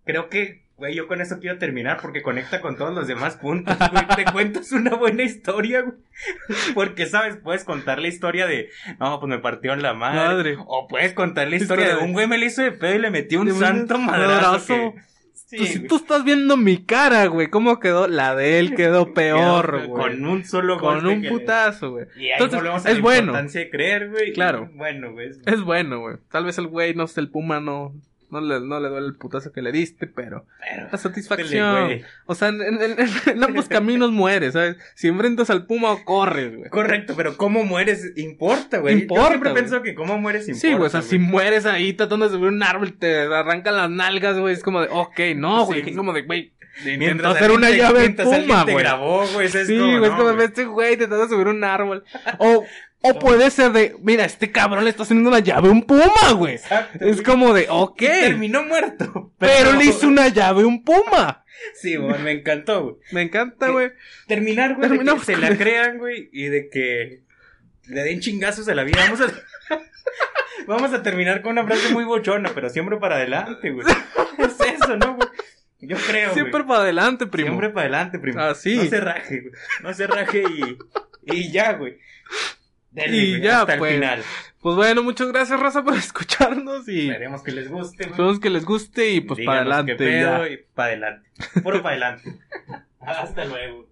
creo que, güey, yo con eso quiero terminar porque conecta con todos los demás puntos, güey. Te cuentas una buena historia, güey. Porque, ¿sabes? Puedes contar la historia de, no, pues me partió en la madre. Madre. O puedes contar la historia Historia de de- un güey me le hizo de pedo y le metió un De un santo madrazo. madrazo. que- Sí, Tú- si güey. tú estás viendo mi cara, güey, ¿cómo quedó? La de él quedó peor, güey. Con un solo Con un putazo, güey. Y ahí Entonces, volvemos a es la bueno. importancia de creer, güey. Claro. Bueno, güey. Es bueno, güey. Tal vez el güey, no sé, el puma no, no le, no le duele el putazo que le diste, pero Pero, la satisfacción. O sea, en, en- en- ambos caminos mueres, ¿sabes? Si enfrentas al puma o corres, güey. Correcto, pero cómo mueres importa, güey. Importa, Yo siempre pienso que cómo mueres importa. Sí, güey, o sea, si mueres ahí tratando de subir un árbol, te arrancan las nalgas, güey, es como de, ok, no, güey, Sí. es como de, güey, intentó Mientras hacer una te- llave alguien puma, güey. grabó, güey. Sí, como, güey, es no, como güey. este güey intentando subir un árbol. O, o puede ser de, mira, este cabrón le está haciendo una llave a un puma, güey. Exacto, Es güey. como de, ok, terminó muerto. pero le hizo una llave a un puma. Sí, güey, me encantó, güey. Me encanta, güey. Terminar, güey, de que se la crean, güey, y de que le den chingazos a la vida. Vamos a... Vamos a terminar con una frase muy bochona, pero siempre para adelante, güey. Es eso, ¿no, güey? Yo creo, Siempre güey. para adelante, primo. Siempre para adelante, primo. Ah, sí. No se raje, güey. No se raje y, y ya, güey. Y güey, ya, hasta pues. el final. Pues bueno, muchas gracias, Raza, por escucharnos y Esperemos que les guste, güey. esperemos que les guste y pues para Díganos adelante. qué pedo ya. y para adelante. Puro para adelante. Hasta luego.